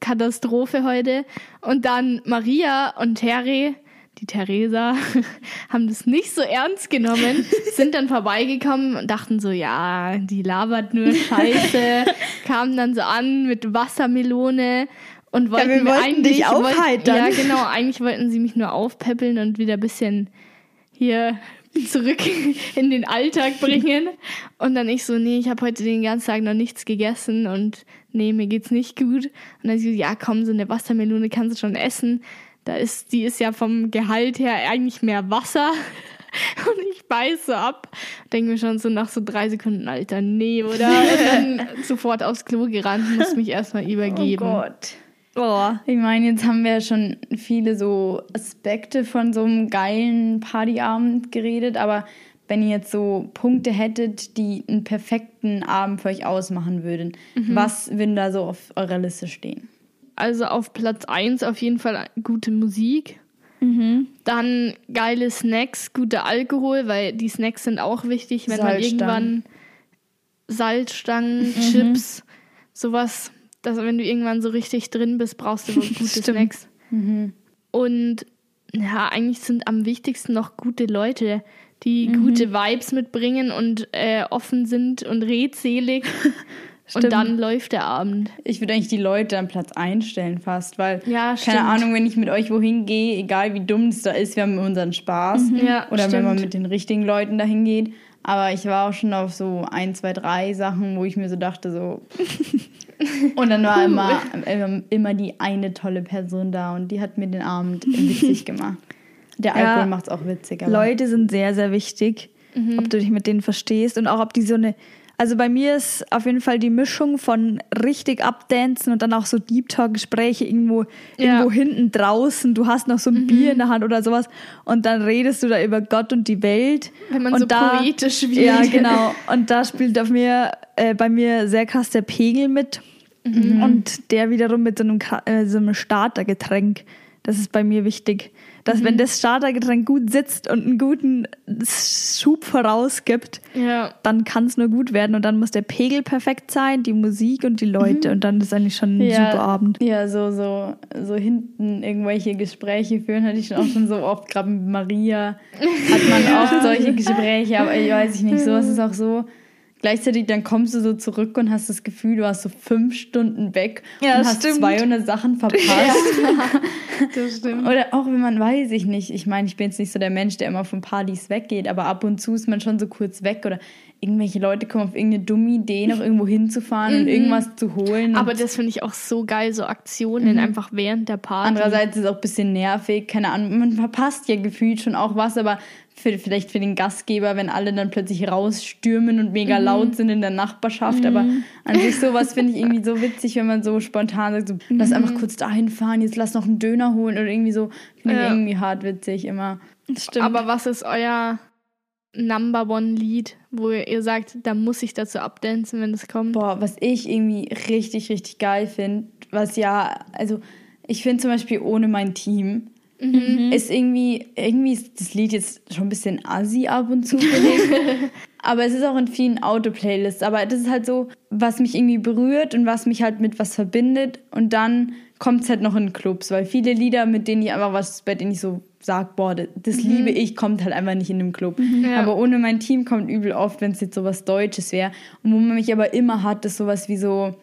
Katastrophe heute. Und dann Maria und Terry, die Theresa, haben das nicht so ernst genommen, sind dann vorbeigekommen und dachten so, ja, die labert nur Scheiße, kamen dann so an mit Wassermelone und wollten wir mir wollten eigentlich dich aufheitern. ja, genau, eigentlich wollten sie mich nur aufpäppeln und wieder ein bisschen hier zurück in den Alltag bringen. Und dann ich so, nee, ich habe heute den ganzen Tag noch nichts gegessen und nee, mir geht's nicht gut. Und dann sie so, ja, komm, so eine Wassermelone kannst du schon essen. Da ist, die ist ja vom Gehalt her eigentlich mehr Wasser. Und ich beiß so ab, denke mir schon so nach so drei Sekunden, Alter, nee, oder? Und dann sofort aufs Klo gerannt, muss mich erstmal oh übergeben. Gott. Boah. Ich meine, jetzt haben wir ja schon viele so Aspekte von so einem geilen Partyabend geredet, aber wenn ihr jetzt so Punkte hättet, die einen perfekten Abend für euch ausmachen würden, was würden da so auf eurer Liste stehen? Also auf Platz 1 auf jeden Fall gute Musik. Dann geile Snacks, guter Alkohol, weil die Snacks sind auch wichtig, wenn man irgendwann Salzstangen, Chips, sowas, dass wenn du irgendwann so richtig drin bist, brauchst du gute. Snacks. Und ja, eigentlich sind am wichtigsten noch gute Leute, die gute Vibes mitbringen und äh, offen sind und redselig. Stimmt. und dann läuft der Abend. Ich würde eigentlich die Leute an Platz einstellen fast, weil, Ja, keine stimmt. Ahnung, wenn ich mit euch wohin gehe, egal wie dumm es da ist, wir haben unseren Spaß. Ja, Oder wenn man stimmt. mit den richtigen Leuten dahin geht. Aber ich war auch schon auf so ein, zwei, drei Sachen, wo ich mir so dachte, so. und dann war immer, immer, immer die eine tolle Person da und die hat mir den Abend witzig gemacht. Der Ja. Alkohol macht es auch witzig. Aber Leute sind sehr, sehr wichtig, ob du dich mit denen verstehst und auch ob die so eine. Also bei mir ist auf jeden Fall die Mischung von richtig abdancen und dann auch so Deep Talk-Gespräche irgendwo, Ja. irgendwo hinten draußen. Du hast noch so ein Bier in der Hand oder sowas und dann redest du da über Gott und die Welt. Wenn man und so poetisch wird. Ja, genau. Und da spielt auf mir, äh, bei mir sehr krass der Pegel mit. Und der wiederum mit so einem, äh, so einem Startergetränk. Das ist bei mir wichtig. Dass wenn das Startergetränk gut sitzt und einen guten Schub vorausgibt, Ja. dann kann es nur gut werden. Und dann muss der Pegel perfekt sein, die Musik und die Leute. Und dann ist eigentlich schon ein super Abend. Ja, so, so, so hinten irgendwelche Gespräche führen, hatte ich schon auch schon so oft, gerade mit Maria hat man oft solche Gespräche, aber ich weiß ich nicht, sowas ist auch so. Gleichzeitig dann kommst du so zurück und hast das Gefühl, du warst so fünf Stunden weg Ja, und hast stimmt. 200 Sachen verpasst. Das stimmt. Oder auch wenn man weiß ich nicht. Ich meine, ich bin jetzt nicht so der Mensch, der immer von Partys weggeht, aber ab und zu ist man schon so kurz weg oder irgendwelche Leute kommen auf irgendeine dumme Idee, noch irgendwo hinzufahren und irgendwas zu holen. Mhm. Aber das finde ich auch so geil, so Aktionen einfach während der Party. andererseits ist es auch ein bisschen nervig, keine Ahnung, man verpasst ja gefühlt schon auch was, aber für, vielleicht für den Gastgeber, wenn alle dann plötzlich rausstürmen und mega Mhm. laut sind in der Nachbarschaft, aber an sich sowas finde ich irgendwie so witzig, wenn man so spontan sagt, so, lass Mhm. einfach kurz dahin fahren, jetzt lass noch einen Döner holen oder irgendwie so, finde ich Ja. irgendwie hart witzig immer. Stimmt. Aber was ist euer Number One Lied, wo ihr sagt, da muss ich dazu abdancen, wenn das kommt? Boah, was ich irgendwie richtig, richtig geil finde, was ja, also ich finde zum Beispiel ohne mein Team Mhm. ist irgendwie, irgendwie ist das Lied jetzt schon ein bisschen assi ab und zu, aber es ist auch in vielen Auto-Playlists. Aber das ist halt so, was mich irgendwie berührt und was mich halt mit was verbindet. Und dann kommt es halt noch in Clubs, weil viele Lieder, mit denen ich einfach was, bei denen ich so sage, boah, das, das liebe ich, kommt halt einfach nicht in dem Club. Ja. Aber ohne mein Team kommt übel oft, wenn es jetzt sowas Deutsches wäre. Und wo man mich aber immer hat, ist sowas wie so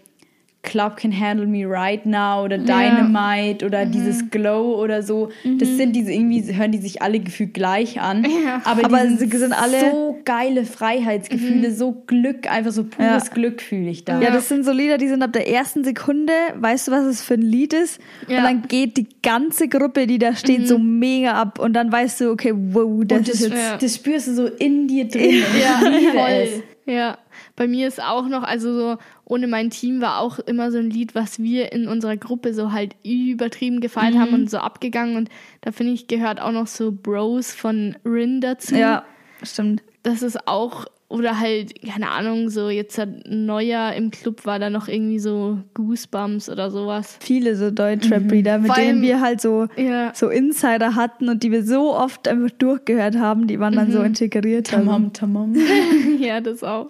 Club Can Handle Me Right Now oder Dynamite oder Mhm. dieses Glow oder so. Das sind diese, irgendwie hören die sich alle gefühlt gleich an. Ja. Aber, Aber die sie sind alle- so geile Freiheitsgefühle, so Glück, einfach so pures Ja. Glück fühle ich da. Ja, das sind so Lieder, die sind ab der ersten Sekunde, weißt du, was es für ein Lied ist? Ja. Und dann geht die ganze Gruppe, die da steht, so mega ab. Und dann weißt du, okay, wow, das, das, ist jetzt. Ja. das spürst du so in dir drin. Ja, liebe voll. Ja, bei mir ist auch noch, also so, ohne mein Team war auch immer so ein Lied, was wir in unserer Gruppe so halt übertrieben gefeiert haben und so abgegangen. Und da finde ich, gehört auch noch so Bros von Rin dazu. Ja, stimmt. Das ist auch, oder halt, keine Ahnung, so jetzt hat Neuer im Club war da noch irgendwie so Goosebumps oder sowas. Viele so Deutschrap-Lieder, mit Vor denen allem- wir halt so, Ja. so Insider hatten und die wir so oft einfach durchgehört haben, die waren dann so integriert. Also. Tamam, tamam. ja, das auch.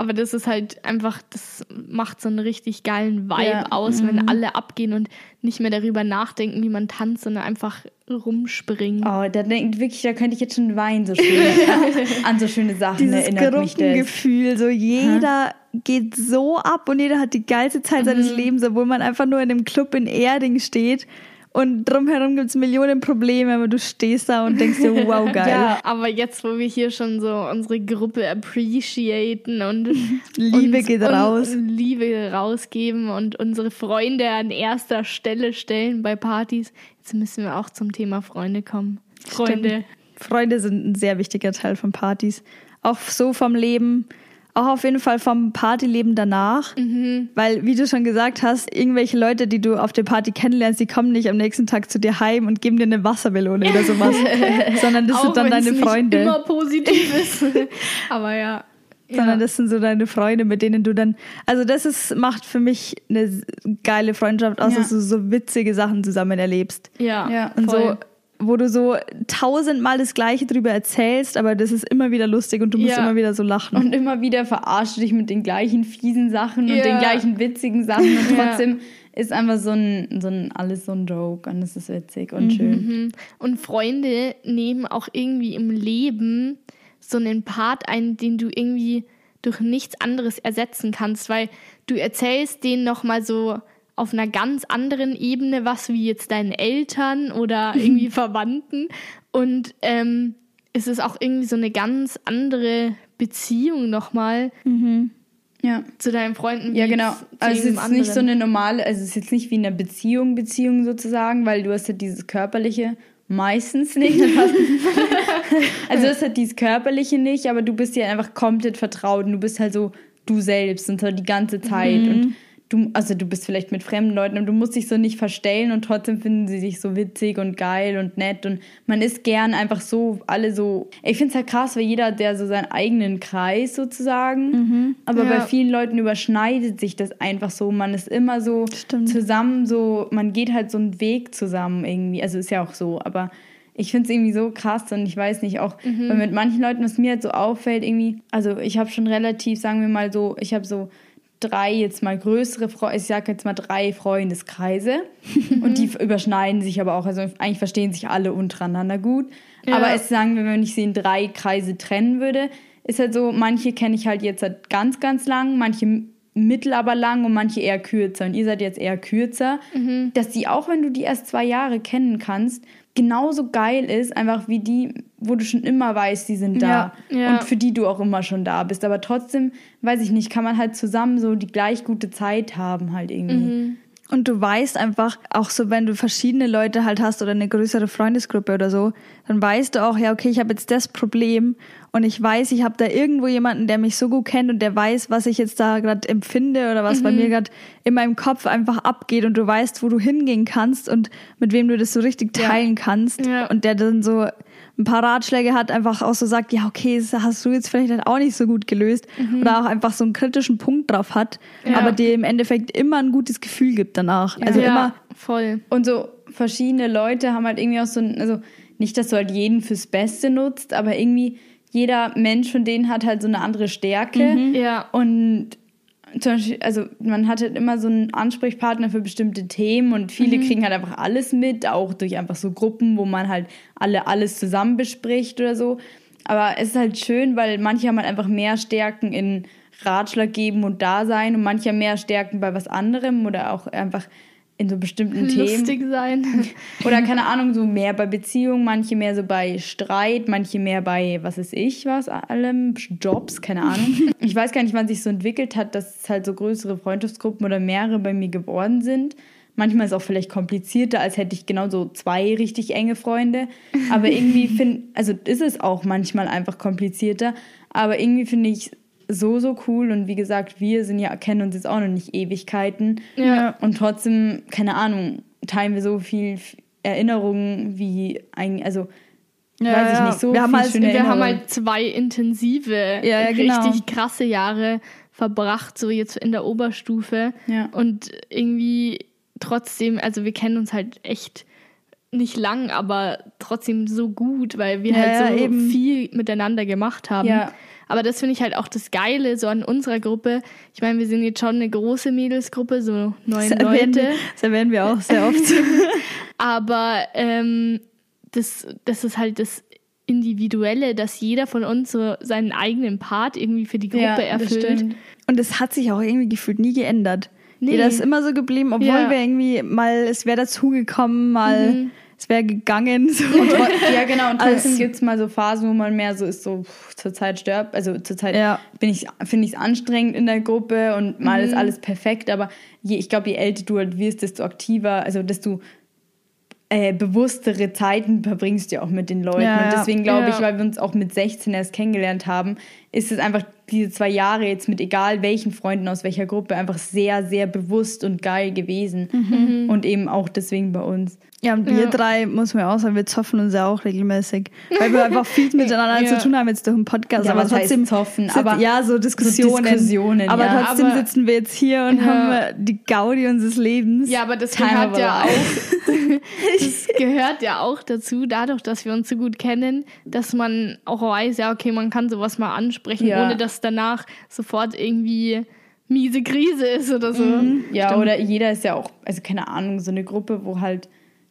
Aber das ist halt einfach, das macht so einen richtig geilen Vibe Ja, aus, wenn alle abgehen und nicht mehr darüber nachdenken, wie man tanzt, sondern einfach rumspringen. Oh, da denkt wirklich, da könnte ich jetzt schon weinen, so schön. an so schöne Sachen Dieses erinnert mich das. Gruppengefühl, so jeder geht so ab und jeder hat die geilste Zeit seines Lebens, obwohl man einfach nur in einem Club in Erding steht und drumherum gibt es Millionen Probleme, aber du stehst da und denkst dir, wow, geil. Ja. Aber jetzt, wo wir hier schon so unsere Gruppe appreciaten und Liebe uns- geht raus. Liebe rausgeben und unsere Freunde an erster Stelle stellen bei Partys, jetzt müssen wir auch zum Thema Freunde kommen. Freunde. Freunde sind ein sehr wichtiger Teil von Partys. Auch so vom Leben, auch auf jeden Fall vom Partyleben danach. Weil, wie du schon gesagt hast, irgendwelche Leute, die du auf der Party kennenlernst, die kommen nicht am nächsten Tag zu dir heim und geben dir eine Wassermelone oder sowas. sondern das Auch sind dann deine Freunde. immer positiv ist. Aber ja. sondern ja. das sind so deine Freunde, mit denen du dann, also das ist, macht für mich eine geile Freundschaft aus, Ja. dass du so witzige Sachen zusammen erlebst. Ja, Ja, Und voll. so, wo du so tausendmal das Gleiche drüber erzählst, aber das ist immer wieder lustig und du musst Ja. immer wieder so lachen. Und immer wieder verarscht du dich mit den gleichen fiesen Sachen Ja. und den gleichen witzigen Sachen. Und Ja. trotzdem ist einfach so ein, so ein, alles so ein Joke und es ist witzig und schön. Mhm. Und Freunde nehmen auch irgendwie im Leben so einen Part ein, den du irgendwie durch nichts anderes ersetzen kannst, weil du erzählst denen nochmal so auf einer ganz anderen Ebene was wie jetzt deinen Eltern oder irgendwie Verwandten. Und ähm, es ist auch irgendwie so eine ganz andere Beziehung nochmal Ja. zu deinen Freunden. Ja, genau. Also es ist nicht so anderen. eine normale, also es ist jetzt nicht wie in einer Beziehung, Beziehung sozusagen, weil du hast ja dieses körperliche meistens nicht. also du hast halt dieses körperliche nicht, aber du bist ja einfach komplett vertraut und du bist halt so du selbst und so die ganze Zeit und du, also du bist vielleicht mit fremden Leuten und du musst dich so nicht verstellen und trotzdem finden sie sich so witzig und geil und nett und man ist gern einfach so alle so. Ich finde es halt krass, weil jeder hat ja so seinen eigenen Kreis sozusagen, aber Ja. bei vielen Leuten überschneidet sich das einfach so. Man ist immer so Stimmt. zusammen, so man geht halt so einen Weg zusammen irgendwie. Also ist ja auch so, aber ich finde es irgendwie so krass und ich weiß nicht auch, weil mit manchen Leuten, was mir halt so auffällt, irgendwie, also ich habe schon relativ, sagen wir mal so, ich habe so drei jetzt mal größere, ich sag jetzt mal drei Freundeskreise. Und die überschneiden sich aber auch, also eigentlich verstehen sich alle untereinander gut, Ja. aber es sagen wir, wenn ich sie in drei Kreise trennen würde, ist halt so, manche kenne ich halt jetzt ganz, ganz lang, manche mittel aber lang und manche eher kürzer. Und ihr seid jetzt eher kürzer, dass die auch, wenn du die erst zwei Jahre kennen kannst, genauso geil ist, einfach wie die, wo du schon immer weißt, die sind da Ja, ja. und für die du auch immer schon da bist. Aber trotzdem, weiß ich nicht, kann man halt zusammen so die gleich gute Zeit haben halt irgendwie. Und du weißt einfach, auch so, wenn du verschiedene Leute halt hast oder eine größere Freundesgruppe oder so, dann weißt du auch, ja, okay, ich habe jetzt das Problem und ich weiß, ich habe da irgendwo jemanden, der mich so gut kennt und der weiß, was ich jetzt da gerade empfinde oder was bei mir gerade in meinem Kopf einfach abgeht und du weißt, wo du hingehen kannst und mit wem du das so richtig Ja. teilen kannst Ja. und der dann so ein paar Ratschläge hat, einfach auch so sagt, ja, okay, das hast du jetzt vielleicht halt auch nicht so gut gelöst. Oder auch einfach so einen kritischen Punkt drauf hat, Mhm. Ja. aber dir im Endeffekt immer ein gutes Gefühl gibt danach. Also ja, immer, voll. Und so verschiedene Leute haben halt irgendwie auch so ein, also nicht, dass du halt jeden fürs Beste nutzt, aber irgendwie jeder Mensch von denen hat halt so eine andere Stärke. Ja. Und zum Beispiel, also man hat halt immer so einen Ansprechpartner für bestimmte Themen und viele kriegen halt einfach alles mit, auch durch einfach so Gruppen, wo man halt alle alles zusammen bespricht oder so. Aber es ist halt schön, weil manche haben halt einfach mehr Stärken in Ratschlag geben und Dasein und manche mehr Stärken bei was anderem oder auch einfach in so bestimmten Themen. Lustig sein. Oder keine Ahnung, so mehr bei Beziehungen, manche mehr so bei Streit, manche mehr bei, was ist ich, was allem, Jobs, keine Ahnung. Ich weiß gar nicht, wann sich so entwickelt hat, dass es halt so größere Freundschaftsgruppen oder mehrere bei mir geworden sind. Manchmal ist es auch vielleicht komplizierter, als hätte ich genau so zwei richtig enge Freunde. Aber irgendwie finde, also ist es auch manchmal einfach komplizierter. Aber irgendwie finde ich so, so cool. Und wie gesagt, wir sind ja, kennen uns jetzt auch noch nicht Ewigkeiten. Ja. Und trotzdem, keine Ahnung, teilen wir so viel Erinnerungen wie ein, also Ja, weiß ich ja. nicht, so Wir haben halt- schöne Wir haben halt zwei intensive, Ja, ja, genau. richtig krasse Jahre verbracht, so jetzt in der Oberstufe. Ja. Und irgendwie trotzdem, also wir kennen uns halt echt nicht lang, aber trotzdem so gut, weil wir Ja, halt so ja, eben. viel miteinander gemacht haben. Ja. Aber das finde ich halt auch das Geile so an unserer Gruppe. Ich meine, wir sind jetzt schon eine große Mädelsgruppe, so neun das Leute. wir, das erwähnen wir auch sehr oft. Aber ähm, das, das ist halt das Individuelle, dass jeder von uns so seinen eigenen Part irgendwie für die Gruppe ja, das erfüllt. stimmt. Und es hat sich auch irgendwie gefühlt nie geändert. Nee. Jeder ist immer so geblieben, obwohl Ja. wir irgendwie mal, es wäre dazugekommen, mal, Mhm. es wäre gegangen. So. Ja, genau. Und trotzdem gibt es mal so Phasen, wo man mehr so ist, so pff, zurzeit stirbt. Also zurzeit Ja. bin ich, finde ich es anstrengend in der Gruppe und mal ist alles perfekt. Aber je, ich glaube, je älter du halt wirst, desto aktiver, also desto äh, bewusstere Zeiten verbringst du ja auch mit den Leuten. Ja, und ja. deswegen glaube Ja. ich, weil wir uns auch mit 16 erst kennengelernt haben, ist es einfach diese zwei Jahre jetzt mit egal welchen Freunden aus welcher Gruppe einfach sehr, sehr bewusst und geil gewesen. Und eben auch deswegen bei uns. Ja, und wir Ja. drei, muss man ja auch sagen, wir zoffen uns ja auch regelmäßig. Weil wir einfach viel miteinander Ja. zu tun haben jetzt durch den Podcast. Ja, aber was heißt trotzdem zoffen? Sit- Aber ja, so Diskussionen. Diskussionen, aber ja. trotzdem Aber- sitzen wir jetzt hier und Ja. haben die Gaudi unseres Lebens. Ja, aber das Time gehört ja auch, das gehört ja auch dazu, dadurch, dass wir uns so gut kennen, dass man auch weiß, ja, okay, man kann sowas mal ansprechen, Ja. ohne dass danach sofort irgendwie miese Krise ist oder so. Ja, oder jeder ist ja auch, also keine Ahnung, so eine Gruppe, wo halt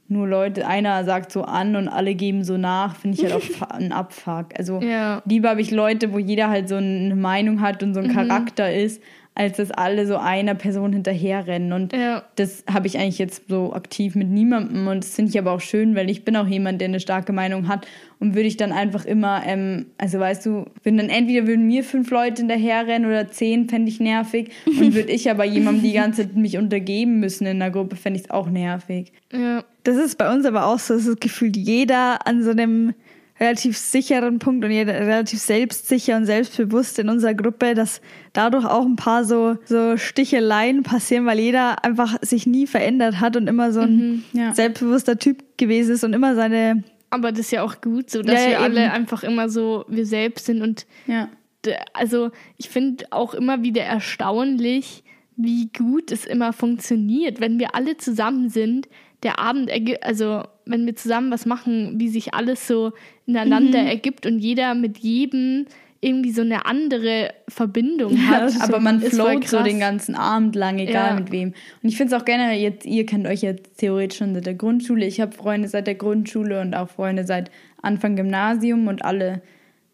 nur Leute, einer sagt so an und alle geben so nach, finde ich halt auch ein Abfuck. Also Ja. lieber habe ich Leute, wo jeder halt so eine Meinung hat und so ein Charakter ist, als dass alle so einer Person hinterherrennen. Und Ja. das habe ich eigentlich jetzt so aktiv mit niemandem und das finde ich aber auch schön, weil ich bin auch jemand, der eine starke Meinung hat und würde ich dann einfach immer, ähm, also weißt du, wenn dann entweder würden mir fünf Leute hinterherrennen oder zehn, fände ich nervig und würde ich aber jemandem die ganze Zeit mich untergeben müssen in der Gruppe, fände ich es auch nervig. Ja. Das ist bei uns aber auch so, es ist gefühlt jeder an so einem relativ sicheren Punkt und jeder relativ selbstsicher und selbstbewusst in unserer Gruppe, dass dadurch auch ein paar so, so Sticheleien passieren, weil jeder einfach sich nie verändert hat und immer so ein ja. selbstbewusster Typ gewesen ist und immer seine Aber das ist ja auch gut, so dass Ja, wir alle eben. einfach immer so wir selbst sind und Ja. also ich finde auch immer wieder erstaunlich, wie gut es immer funktioniert, wenn wir alle zusammen sind. Der Abend, also wenn wir zusammen was machen, wie sich alles so ineinander Mhm. ergibt und jeder mit jedem irgendwie so eine andere Verbindung hat. das Aber man float so den ganzen Abend lang, egal Ja. mit wem. Und ich finde es auch generell, jetzt, ihr kennt euch jetzt theoretisch schon seit der Grundschule. Ich habe Freunde seit der Grundschule und auch Freunde seit Anfang Gymnasium und alle,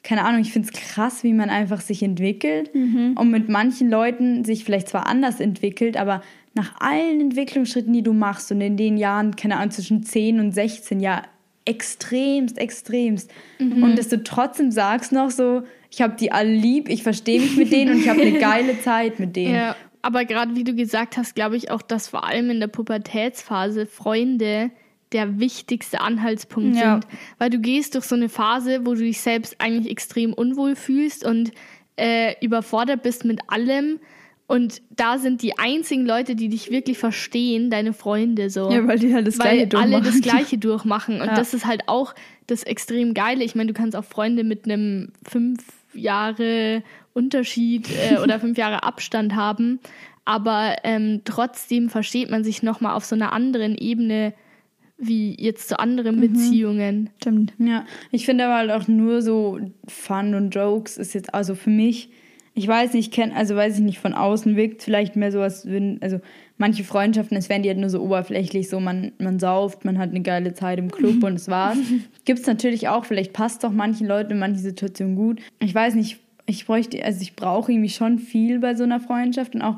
keine Ahnung, ich finde es krass, wie man einfach sich entwickelt und mit manchen Leuten sich vielleicht zwar anders entwickelt, aber nach allen Entwicklungsschritten, die du machst und in den Jahren, keine Ahnung, zwischen 10 und 16, ja, extremst, extremst. Und dass du trotzdem sagst noch so, ich habe die alle lieb, ich verstehe mich mit denen und ich habe eine geile Zeit mit denen. Ja, aber gerade wie du gesagt hast, glaube ich auch, dass vor allem in der Pubertätsphase Freunde der wichtigste Anhaltspunkt Ja. sind. Weil du gehst durch so eine Phase, wo du dich selbst eigentlich extrem unwohl fühlst und äh, überfordert bist mit allem. Und da sind die einzigen Leute, die dich wirklich verstehen, deine Freunde so. Ja, weil die halt das weil Gleiche alle durchmachen. das Gleiche durchmachen. Und Ja. das ist halt auch das extrem Geile. Ich meine, du kannst auch Freunde mit einem fünf Jahre Unterschied äh, oder fünf Jahre Abstand haben, aber ähm, trotzdem versteht man sich nochmal auf so einer anderen Ebene wie jetzt zu anderen Beziehungen. Stimmt. Ja, ich finde aber halt auch nur so Fun und Jokes ist jetzt also für mich, ich weiß nicht, kenn, also weiß ich nicht, von außen wirkt vielleicht mehr so, als würden, also manche Freundschaften, es wären die halt nur so oberflächlich, so man, man sauft, man hat eine geile Zeit im Club und es war's. Gibt's natürlich auch, vielleicht passt doch manchen Leuten in manchen Situationen gut. Ich weiß nicht, ich bräuchte, also ich brauche irgendwie schon viel bei so einer Freundschaft und auch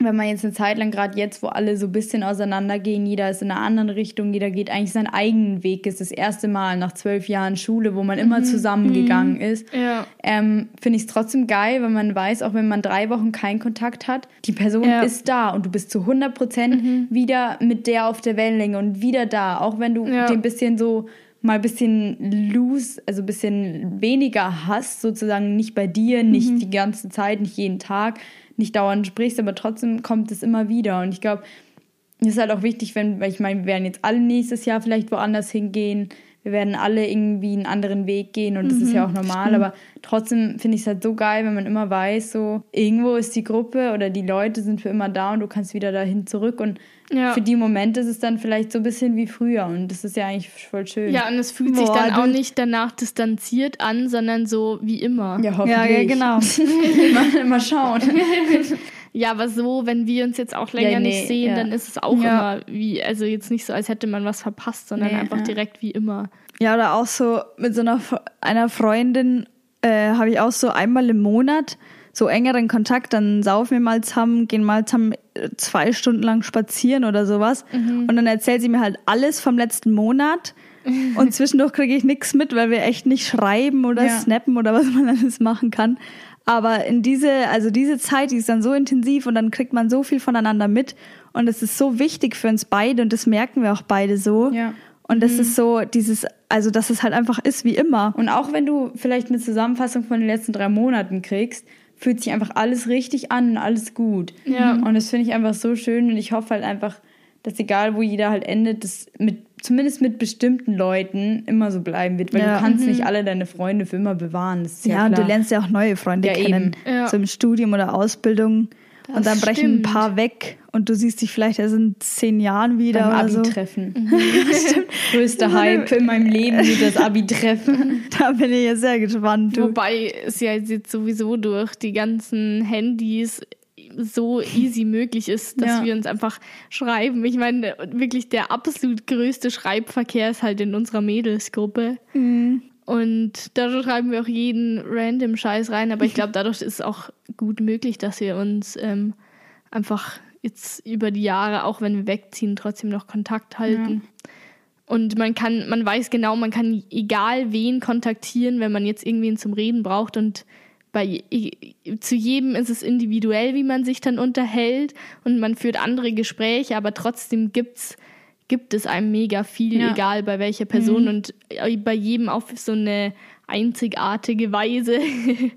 wenn man jetzt eine Zeit lang, gerade jetzt, wo alle so ein bisschen auseinandergehen, jeder ist in einer anderen Richtung, jeder geht eigentlich seinen eigenen Weg, ist das erste Mal nach zwölf Jahren Schule, wo man immer zusammengegangen ist, Ja. ähm, finde ich es trotzdem geil, weil man weiß, auch wenn man drei Wochen keinen Kontakt hat, die Person Ja. ist da und du bist zu 100 Prozent wieder mit der auf der Wellenlänge und wieder da, auch wenn du Ja. den bisschen so mal ein bisschen loose, also ein bisschen weniger hast, sozusagen nicht bei dir, nicht die ganze Zeit, nicht jeden Tag, nicht dauernd sprichst, aber trotzdem kommt es immer wieder. Und ich glaube, es ist halt auch wichtig, wenn, weil ich meine, wir werden jetzt alle nächstes Jahr vielleicht woanders hingehen. Wir werden alle irgendwie einen anderen Weg gehen und das ist ja auch normal, aber trotzdem finde ich es halt so geil, wenn man immer weiß, so irgendwo ist die Gruppe oder die Leute sind für immer da und du kannst wieder dahin zurück und Ja. für die Momente ist es dann vielleicht so ein bisschen wie früher und das ist ja eigentlich voll schön. Ja, und es fühlt sich Boah, dann auch nicht danach distanziert an, sondern so wie immer. ja Ja, hoffentlich. ja, genau. mal, mal schauen. Ja, aber so, wenn wir uns jetzt auch länger Ja, nee, nicht sehen, ja. dann ist es auch immer wie, also jetzt nicht so, als hätte man was verpasst, sondern Nee, einfach direkt wie immer. Ja, oder auch so mit so einer, einer Freundin äh, habe ich auch so einmal im Monat so engeren Kontakt, dann saufen wir mal zusammen, gehen mal zusammen äh, zwei Stunden lang spazieren oder sowas. Und dann erzählt sie mir halt alles vom letzten Monat. Und zwischendurch kriege ich nichts mit, weil wir echt nicht schreiben oder Ja. snappen oder was man alles machen kann. Aber in diese, also diese Zeit, die ist dann so intensiv und dann kriegt man so viel voneinander mit. Und es ist so wichtig für uns beide und das merken wir auch beide so. Ja. Und das ist so dieses, also dass es halt einfach ist wie immer. Und auch wenn du vielleicht eine Zusammenfassung von den letzten drei Monaten kriegst, fühlt sich einfach alles richtig an und alles gut. Ja. Und das finde ich einfach so schön und ich hoffe halt einfach, dass egal wo jeder halt endet, das mit zumindest mit bestimmten Leuten immer so bleiben wird, weil Ja. du kannst nicht alle deine Freunde für immer bewahren. Das ist ja, Ja, und du lernst ja auch neue Freunde Ja, kennen. Ja. So im Studium oder Ausbildung. Das und dann brechen stimmt. ein paar weg und du siehst dich vielleicht erst in zehn Jahren wieder beim oder so. Abi-Treffen. Größter Hype in meinem Leben wird das Abi-Treffen. Da bin ich ja sehr gespannt. Du. Wobei es ja jetzt sowieso durch die ganzen Handys so easy möglich ist, dass Ja. wir uns einfach schreiben. Ich meine, wirklich der absolut größte Schreibverkehr ist halt in unserer Mädelsgruppe. Und da schreiben wir auch jeden random Scheiß rein. Aber ich glaube, dadurch ist es auch gut möglich, dass wir uns ähm, einfach jetzt über die Jahre, auch wenn wir wegziehen, trotzdem noch Kontakt halten. Und man kann, man weiß genau, man kann egal wen kontaktieren, wenn man jetzt irgendwen zum Reden braucht. Und bei zu jedem ist es individuell, wie man sich dann unterhält und man führt andere Gespräche, aber trotzdem gibt's gibt es einem mega viel, Ja. egal bei welcher Person und äh, bei jedem auf so eine einzigartige Weise.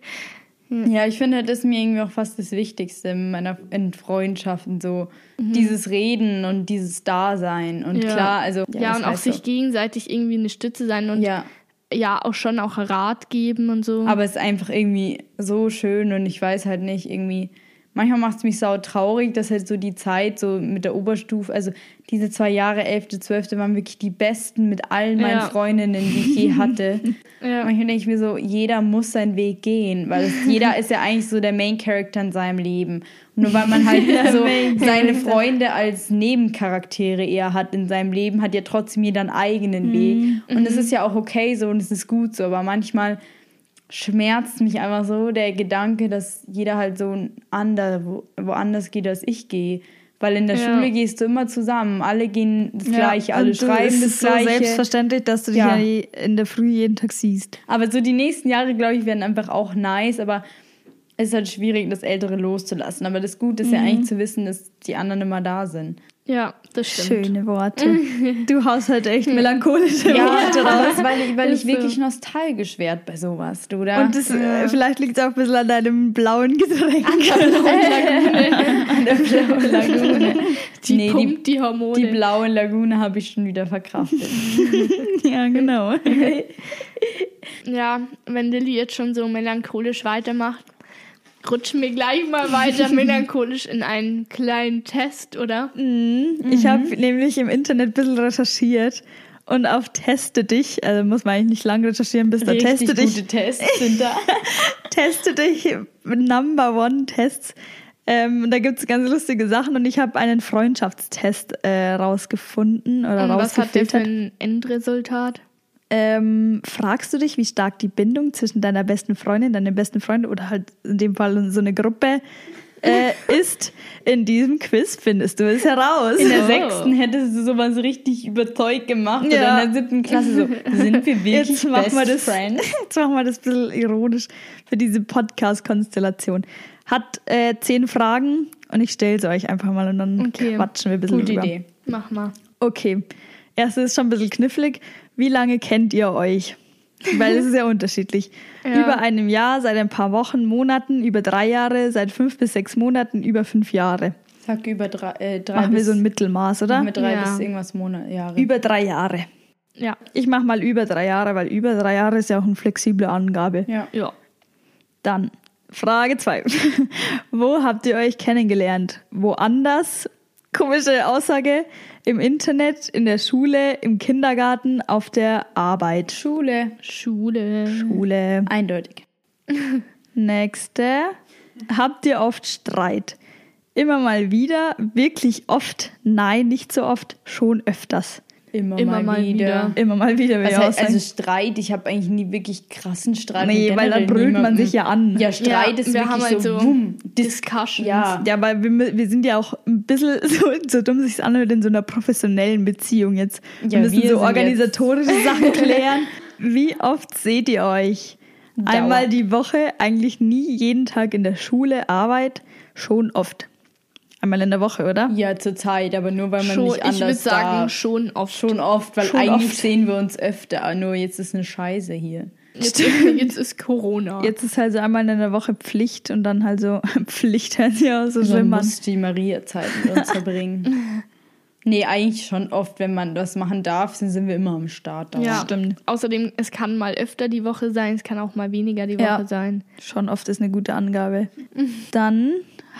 Ja, ich finde, das ist mir irgendwie auch fast das Wichtigste in meiner in Freundschaften, so dieses Reden und dieses Dasein. Und Mhm. Ja. klar, also ja, das und auch sich so. gegenseitig irgendwie eine Stütze sein und ja. Auch schon auch Rat geben und so. aber es ist einfach irgendwie so schön und ich weiß halt nicht, irgendwie. Manchmal macht es mich sau traurig, dass halt so die Zeit so mit der Oberstufe, also diese zwei Jahre, 11., 12. waren wirklich die besten mit allen meinen Ja. Freundinnen, die ich je hatte. Ja. Manchmal denke ich mir so, jeder muss seinen Weg gehen, weil es, jeder ist ja eigentlich so der Main Character in seinem Leben. Und nur weil man halt so seine Freunde als Nebencharaktere eher hat in seinem Leben, hat ja trotzdem jeder einen eigenen Weg. Und es ist ja auch okay so und es ist gut so, aber manchmal schmerzt mich einfach so der Gedanke, dass jeder halt so ein ander, wo, woanders geht, als ich gehe. Weil in der Ja. Schule gehst du immer zusammen. Alle gehen das Gleiche, alle und du- schreiben es das ist so Gleiche. selbstverständlich, dass du dich Ja. ja. in der Früh jeden Tag siehst. Aber so die nächsten Jahre, glaube ich, werden einfach auch nice, aber es ist halt schwierig, das Ältere loszulassen. Aber das Gute ist ja eigentlich zu wissen, dass die anderen immer da sind. Ja, das stimmt. Schöne Worte. Du haust halt echt melancholische Ja, Worte raus. weil ich, weil ich Ist so. wirklich nostalgisch werde bei sowas, du, da? Und das, äh, vielleicht liegt es auch ein bisschen an deinem blauen Getränk. an der blauen Lagune. Die Nee, die, pumpt die, Hormone. die blaue Lagune habe ich schon wieder verkraftet. ja, genau. ja, wenn Lilly jetzt schon so melancholisch weitermacht, rutschen wir gleich mal weiter melancholisch in einen kleinen Test, oder? Ich habe nämlich im Internet ein bisschen recherchiert und auf Teste dich, also muss man eigentlich nicht lang recherchieren, bis da Richtig Teste dich gute Tests sind da. Teste dich Number One Tests. Ähm, da gibt es ganz lustige Sachen und ich habe einen Freundschaftstest äh, rausgefunden oder Und was hat der für ein Endresultat? Ähm, fragst du dich, wie stark die Bindung zwischen deiner besten Freundin, deinem besten Freund oder halt in dem Fall so eine Gruppe äh, ist? In diesem Quiz findest du es heraus. In der Oh. sechsten hättest du sowas richtig überzeugt gemacht. Ja. Oder in der siebten Klasse so, sind wir wirklich Jetzt machen best wir das, friends? jetzt machen wir das ein bisschen ironisch für diese Podcast-Konstellation. Hat äh, zehn Fragen und ich stelle sie euch einfach mal und dann Okay. quatschen wir ein bisschen Gute drüber. Idee. Mach mal. Okay. Erstes ist schon ein bisschen knifflig. Wie lange kennt ihr euch? Weil es ist ja unterschiedlich. Ja. Über einem Jahr, seit ein paar Wochen, Monaten, über drei Jahre, seit fünf bis sechs Monaten, über fünf Jahre. Sag über drei, äh, drei Machen wir so ein Mittelmaß, oder? mit drei Ja. bis irgendwas Monate, Jahre. Über drei Jahre. Ja. Ich mache mal über drei Jahre, weil über drei Jahre ist ja auch eine flexible Angabe. ja. Ja. Dann Frage 2. Wo habt ihr euch kennengelernt? Woanders? Komische Aussage. Im Internet, in der Schule, im Kindergarten, auf der Arbeit. Schule. Schule. Schule. Eindeutig. Nächste. Habt ihr oft Streit? Immer mal wieder, wirklich oft, nein, nicht so oft, schon öfters. Immer, Immer mal, mal wieder. wieder. Immer mal wieder, Was heißt, sagen. also Streit, ich habe eigentlich nie wirklich krassen Streit. Nee, weil dann brüllt man sich ja an. Ja, Streit Ja, ist wir wirklich haben halt so, so wumm, Dis Discussions. Ja, Ja, aber wir, wir sind ja auch ein bisschen so, so dumm sich anhört in so einer professionellen Beziehung jetzt. Wir Ja, müssen wir so sind organisatorische Sachen klären. Wie oft seht ihr euch? Dauer. Einmal die Woche, eigentlich nie jeden Tag in der Schule, Arbeit, schon oft. Einmal in der Woche, oder? ja, zur Zeit, aber nur weil man Schon, nicht ich anders würde sagen, schon oft. Schon oft, weil Schon eigentlich oft. sehen wir uns öfter, nur jetzt ist eine Scheiße hier. Jetzt, ist, jetzt ist Corona. Jetzt ist halt so einmal in der Woche Pflicht und dann halt so Pflicht sich auch so Man schlimm an. muss die Maria-Zeit mit uns verbringen. Nee, eigentlich schon oft, wenn man das machen darf, sind wir immer am Start. ja, stimmt. Außerdem, es kann mal öfter die Woche sein, es kann auch mal weniger die Woche Ja. sein. Schon oft ist eine gute Angabe. Dann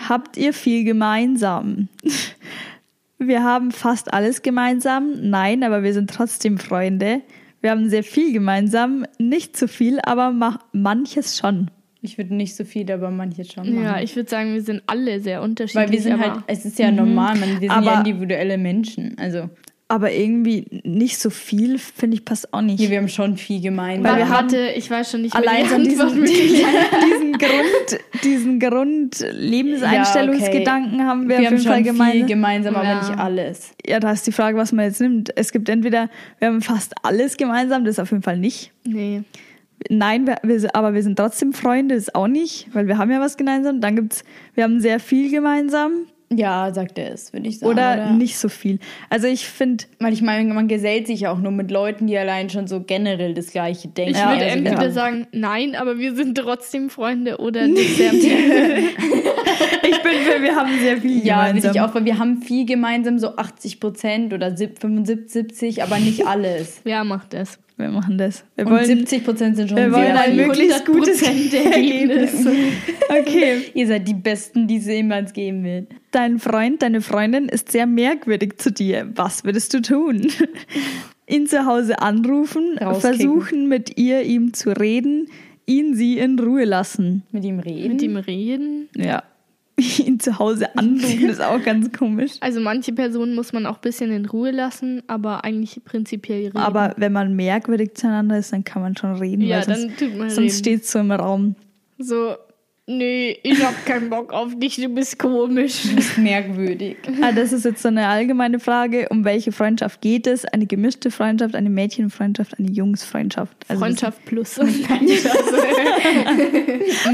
habt ihr viel gemeinsam. Wir haben fast alles gemeinsam. Nein, aber wir sind trotzdem Freunde. Wir haben sehr viel gemeinsam. Nicht zu viel, aber ma manches schon. Ich würde nicht so viel, aber manches schon machen. Ja, ich würde sagen, wir sind alle sehr unterschiedlich. Weil wir sind aber halt, es ist ja normal, man, wir sind Aber- ja individuelle Menschen. Also, Aber irgendwie nicht so viel, finde ich, passt auch nicht. hier, wir haben schon viel gemeinsam. Weil wir Warte, ich weiß schon nicht Allein mehr so die diesen, Antwort. diesen Grund, diesen Grundlebenseinstellungsgedanken haben wir, wir auf haben jeden Fall schon viel gemeinsam. gemeinsam, aber Ja. nicht alles. Ja, da ist die Frage, was man jetzt nimmt. Es gibt entweder, wir haben fast alles gemeinsam, das auf jeden Fall nicht. Nee. Nein, wir, wir, aber wir sind trotzdem Freunde, das auch nicht, weil wir haben ja was gemeinsam. Dann gibt's, wir haben sehr viel gemeinsam Ja, sagt er es, würde ich sagen. oder, nicht so viel. Also ich finde, Weil ich meine, man gesellt sich ja auch nur mit Leuten, die allein schon so generell das Gleiche denken. Ich Ja, würde also entweder ja. sagen, nein, aber wir sind trotzdem Freunde oder das sehr ich bin für, wir haben sehr viel Ja, gemeinsam. ich auch, weil wir haben viel gemeinsam, so 80 Prozent oder sieb- 75, 70, aber nicht alles. Wer macht das? Wir machen das. Wir Und wollen, 70 Prozent sind schon wir wollen ein möglichst gutes 100% Ergebnis. Okay. Ihr seid die Besten, die es jemals geben wird. Dein Freund, deine Freundin ist sehr merkwürdig zu dir. Was würdest du tun? Ihn zu Hause anrufen, Rauskicken. versuchen mit ihr ihm zu reden, ihn sie in Ruhe lassen. Mit ihm reden. Mit ihm reden. Ja. Ihn zu Hause anrufen ist auch ganz komisch. Also manche Personen muss man auch ein bisschen in Ruhe lassen, aber eigentlich prinzipiell reden. Aber wenn man merkwürdig zueinander ist, dann kann man schon reden. ja, weil sonst, dann tut man sonst steht es so im Raum. So, nee, ich hab keinen Bock auf dich, du bist komisch. Du bist merkwürdig. Ah, das ist jetzt so eine allgemeine Frage. Um welche Freundschaft geht es? Eine gemischte Freundschaft, eine Mädchenfreundschaft, eine Jungsfreundschaft? Also Freundschaft plus. Mit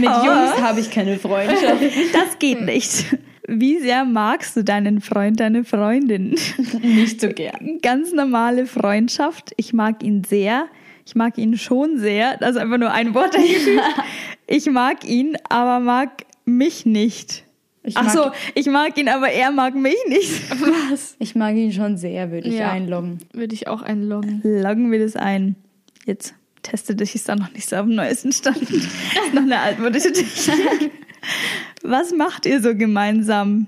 Jungs habe ich keine Freundschaft. Das geht nicht. wie sehr magst du deinen Freund, deine Freundin? Nicht so gern. Ganz normale Freundschaft. Ich mag ihn sehr. Ich mag ihn schon sehr. Das ist einfach nur ein Wort eingefügt. Ich mag ihn, aber mag mich nicht. Ich Ach mag- so, ich mag ihn, aber er mag mich nicht. Was? Ich mag ihn schon sehr, würde ich Ja. einloggen. Würde ich auch einloggen. Loggen wir das ein. Jetzt testet ich es dann noch nicht so auf dem neuesten Stand. Das ist noch eine altmodische Technik. Was macht ihr so gemeinsam?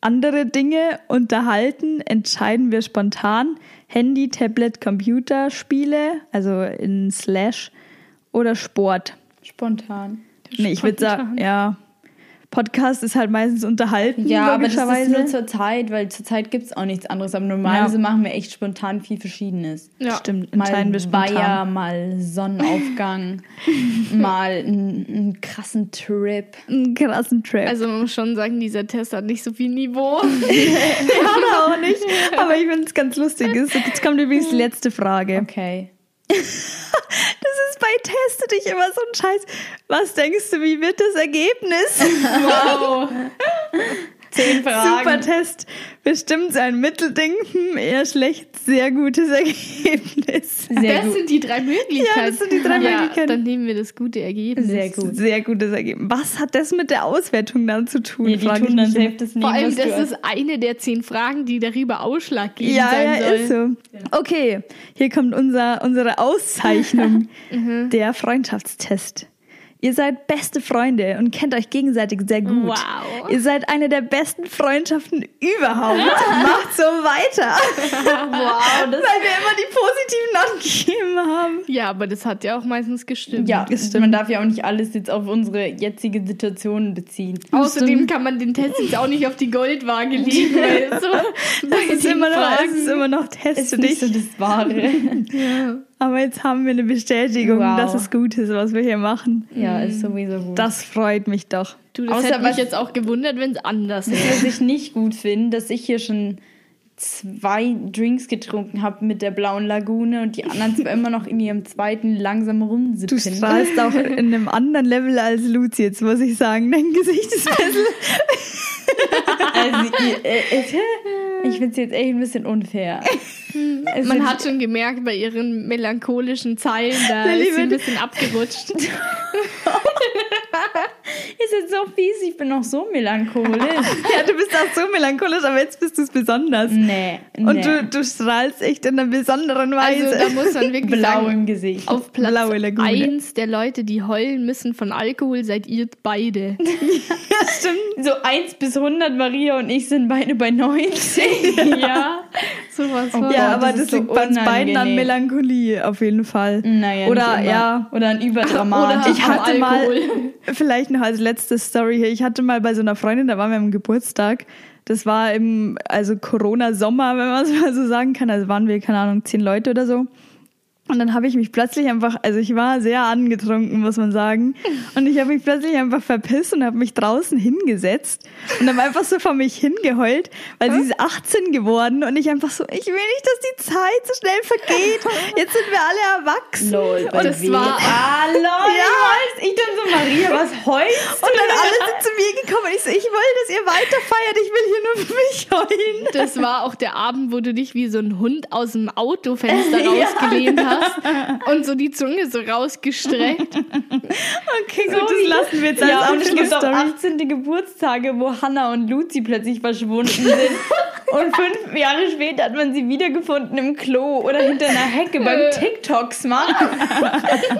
Andere Dinge unterhalten, entscheiden wir spontan. Handy, Tablet, Computer, Spiele, also in Slash oder Sport. Spontan. Nee, ich würde sagen, ja. Podcast ist halt meistens unterhalten, Ja, aber das ist nur zur Zeit, weil zur Zeit gibt es auch nichts anderes. Aber normalerweise machen wir echt spontan viel Verschiedenes. Ja. Stimmt, Mal. Weiher, mal Sonnenaufgang, mal einen, krassen Trip. Einen krassen Trap. Also man muss schon sagen, dieser Test hat nicht so viel Niveau. Ja, auch nicht. Aber ich finde es ganz lustig. Jetzt jetzt kommt übrigens die letzte Frage. Okay. Das ist bei Teste dich immer so ein Scheiß. Was denkst du, wie wird das Ergebnis? Wow. Zehn Super Test. Bestimmt ein Mittelding. Hm, eher schlecht. Sehr gutes Ergebnis. Sehr das gut. sind die drei Möglichkeiten. Ja, das sind die drei ja, Möglichkeiten. Dann nehmen wir das gute Ergebnis. Sehr gut. Sehr gutes Ergebnis. Was hat das mit der Auswertung dann zu tun? Ja, die frag ich tun dann selbst das nehmen, Vor allem, das ist eine der zehn Fragen, die darüber ausschlaggebend Ja, sein ja, soll. ist so. Okay, hier kommt unser, unsere Auszeichnung, Mhm. der Freundschaftstest. Ihr seid beste Freunde und kennt euch gegenseitig sehr gut. Wow. Ihr seid eine der besten Freundschaften überhaupt. Macht so weiter. Wow, das Weil wir immer die positiven angegeben haben. Ja, aber das hat ja auch meistens gestimmt. ja, Das stimmt. man darf ja auch nicht alles jetzt auf unsere jetzige Situation beziehen. Außerdem kann man den Test jetzt auch nicht auf die Goldwaage legen, weil so Es ist, immer noch, es ist immer noch Ist teste nicht so das Wahre. Aber jetzt haben wir eine Bestätigung, Wow. dass es gut ist, was wir hier machen. ja, ist sowieso gut. Das freut mich doch. Du, das Außer hätte mich jetzt auch gewundert, wenn es anders wäre. Was ich nicht gut finde, dass ich hier schon zwei Drinks getrunken habe mit der blauen Lagune und die anderen zwei immer noch in ihrem zweiten langsam Du rumsippen. strahlst auch in einem anderen Level als Luzi, jetzt muss ich sagen. Dein Gesicht ist besser. Also, äh, ich finde es jetzt echt ein bisschen unfair. Es Man hat schon gemerkt, bei ihren melancholischen Zeilen, da Der ist sie ein bisschen abgerutscht. ist jetzt so fies, ich bin noch so melancholisch. Ja, du bist auch so melancholisch, aber jetzt bist du es besonders. nee, Und nee. du, du strahlst echt in einer besonderen Weise. Also da muss man wirklich blau sagen, im Gesicht. auf Platz Blaue Lagune. 1 der Leute, die heulen müssen von Alkohol, seid ihr beide. ja, stimmt. So 1 bis 100, Maria und ich sind beide bei 90. ja, sowas Oh von. Gott, Ja, aber das das, ist so liegt bei uns beiden an. Melancholie auf jeden Fall. Naja, Oder, ja. Oder ein Überdramat. Oder- Ich hatte mal, Alkohol. vielleicht noch als letzte Story hier, ich hatte mal bei so einer Freundin, da waren wir am Geburtstag, das war im, also Corona-Sommer, wenn man es mal so sagen kann, also waren wir, keine Ahnung, zehn Leute oder so. Und dann habe ich mich plötzlich einfach, also ich war sehr angetrunken, muss man sagen. Und ich habe mich plötzlich einfach verpisst und habe mich draußen hingesetzt und habe einfach so vor mich hingeheult, weil sie ist 18 geworden und ich einfach so, ich will nicht, dass die Zeit so schnell vergeht. Jetzt sind wir alle erwachsen. Lol, bei Das wem? war- Ah, lol, Ja. ich, ich dann so, Maria, was heulst Und dann alle sind zu mir gekommen und ich so, ich will, dass ihr weiter feiert, ich will hier nur für mich heulen. Das war auch der Abend, wo du dich wie so ein Hund aus dem Autofenster Ja. rausgelehnt hast und so die Zunge so rausgestreckt. Okay, gut, das lassen wir jetzt als ja, und es gibt auch Story. 18. Geburtstage, wo Hannah und Luzi plötzlich verschwunden sind. und fünf Jahre später hat man sie wiedergefunden im Klo oder hinter einer Hecke beim TikToks machen.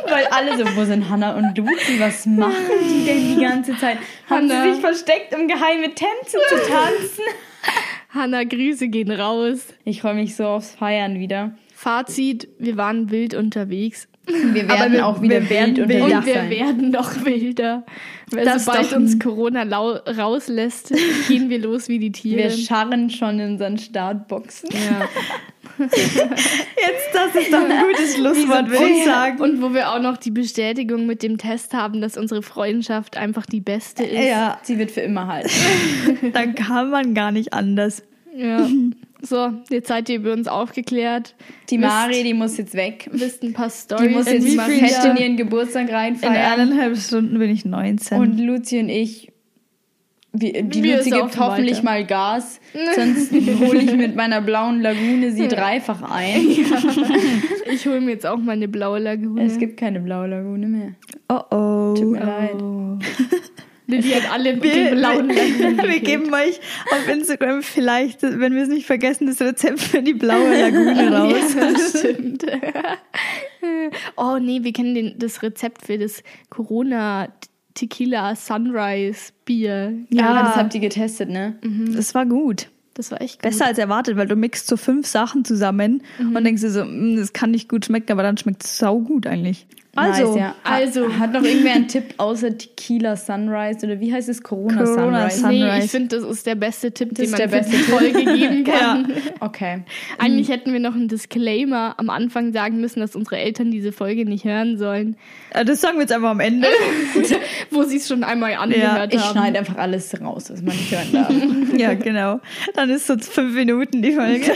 Weil alle so, wo sind Hannah und Luzi? Was machen die denn die ganze Zeit? Haben Hannah. sie sich versteckt, um geheime Tänze zu tanzen? Hanna, Grüße gehen raus. Ich freue mich so aufs Feiern wieder. Fazit, wir waren wild unterwegs. Wir werden wir- auch wieder wir werden wild unterwegs Und wir sein. werden noch wilder. Das sobald uns Corona rauslässt, gehen wir los wie die Tiere. Wir scharren schon in unseren Startboxen. ja. Jetzt, das ist doch ein gutes Schlusswort, würde ich sagen. Und wo wir auch noch die Bestätigung mit dem Test haben, dass unsere Freundschaft einfach die beste ist. Ja, Sie wird für immer halten. dann kann man gar nicht anders. Ja. So, jetzt seid ihr über uns aufgeklärt. Die Wisst- Mari, die muss jetzt weg. Wisst ein paar Die Stories. muss in jetzt mal fett in ihren Geburtstag In reinfeiern. eineinhalb Stunden bin ich 19. Und Luzi und ich Wie, die Wir Luzi gibt hoffentlich weiter. mal Gas, sonst hole ich mit meiner blauen Lagune sie dreifach ein. Ich hole mir jetzt auch mal eine blaue Lagune. Es gibt keine blaue Lagune mehr. Oh oh. Tut mir leid. Oh. Lilly hat alle mit Wir, den blauen Lagunen. wir gekillt. geben euch auf Instagram vielleicht, wenn wir es nicht vergessen, das Rezept für die blaue Lagune raus. Ja, stimmt. oh nee, wir kennen den, das Rezept für das Corona Tequila Sunrise Bier. Ja, Ja. das habt ihr getestet, ne? Das war gut. Das war echt gut. Besser als erwartet, weil du mixt so fünf Sachen zusammen und denkst dir so, "Mm, das kann nicht gut schmecken, aber dann schmeckt es sau gut eigentlich. Also, nice, ja. also- also. Hat noch irgendwer einen Tipp außer Tequila Sunrise oder wie heißt es? Corona, Corona Sunrise. Sun- Nee, Sunrise. ich finde, das ist der beste Tipp, Das den ist man der für beste die. Folge geben kann. Okay. Eigentlich hätten wir noch einen Disclaimer am Anfang sagen müssen, dass unsere Eltern diese Folge nicht hören sollen, äh, das sagen wir jetzt einfach am Ende. wo sie es schon einmal angehört Ich haben. schneide einfach alles raus, was man nicht hören darf. ja, genau. Dann ist so fünf Minuten die Folge.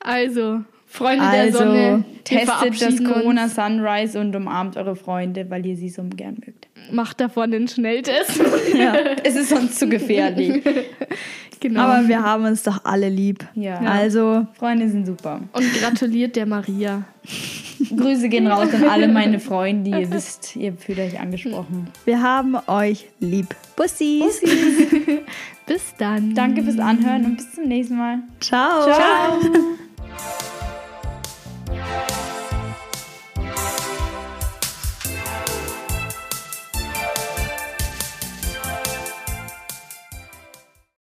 Also, Freunde Also, der Sonne, Testet das Corona uns. Sunrise und umarmt eure Freunde, weil ihr sie so gern mögt. Macht davon einen Schnelltest. Es ist sonst zu gefährlich. genau. Aber wir haben uns doch alle lieb. Ja. Also, Freunde sind super. Und gratuliert der Maria. Grüße gehen raus an alle meine Freunde. Ihr wisst, ihr fühlt euch angesprochen. wir haben euch lieb. Bussis. Bis dann. Danke fürs Anhören und bis zum nächsten Mal. Ciao. Ciao.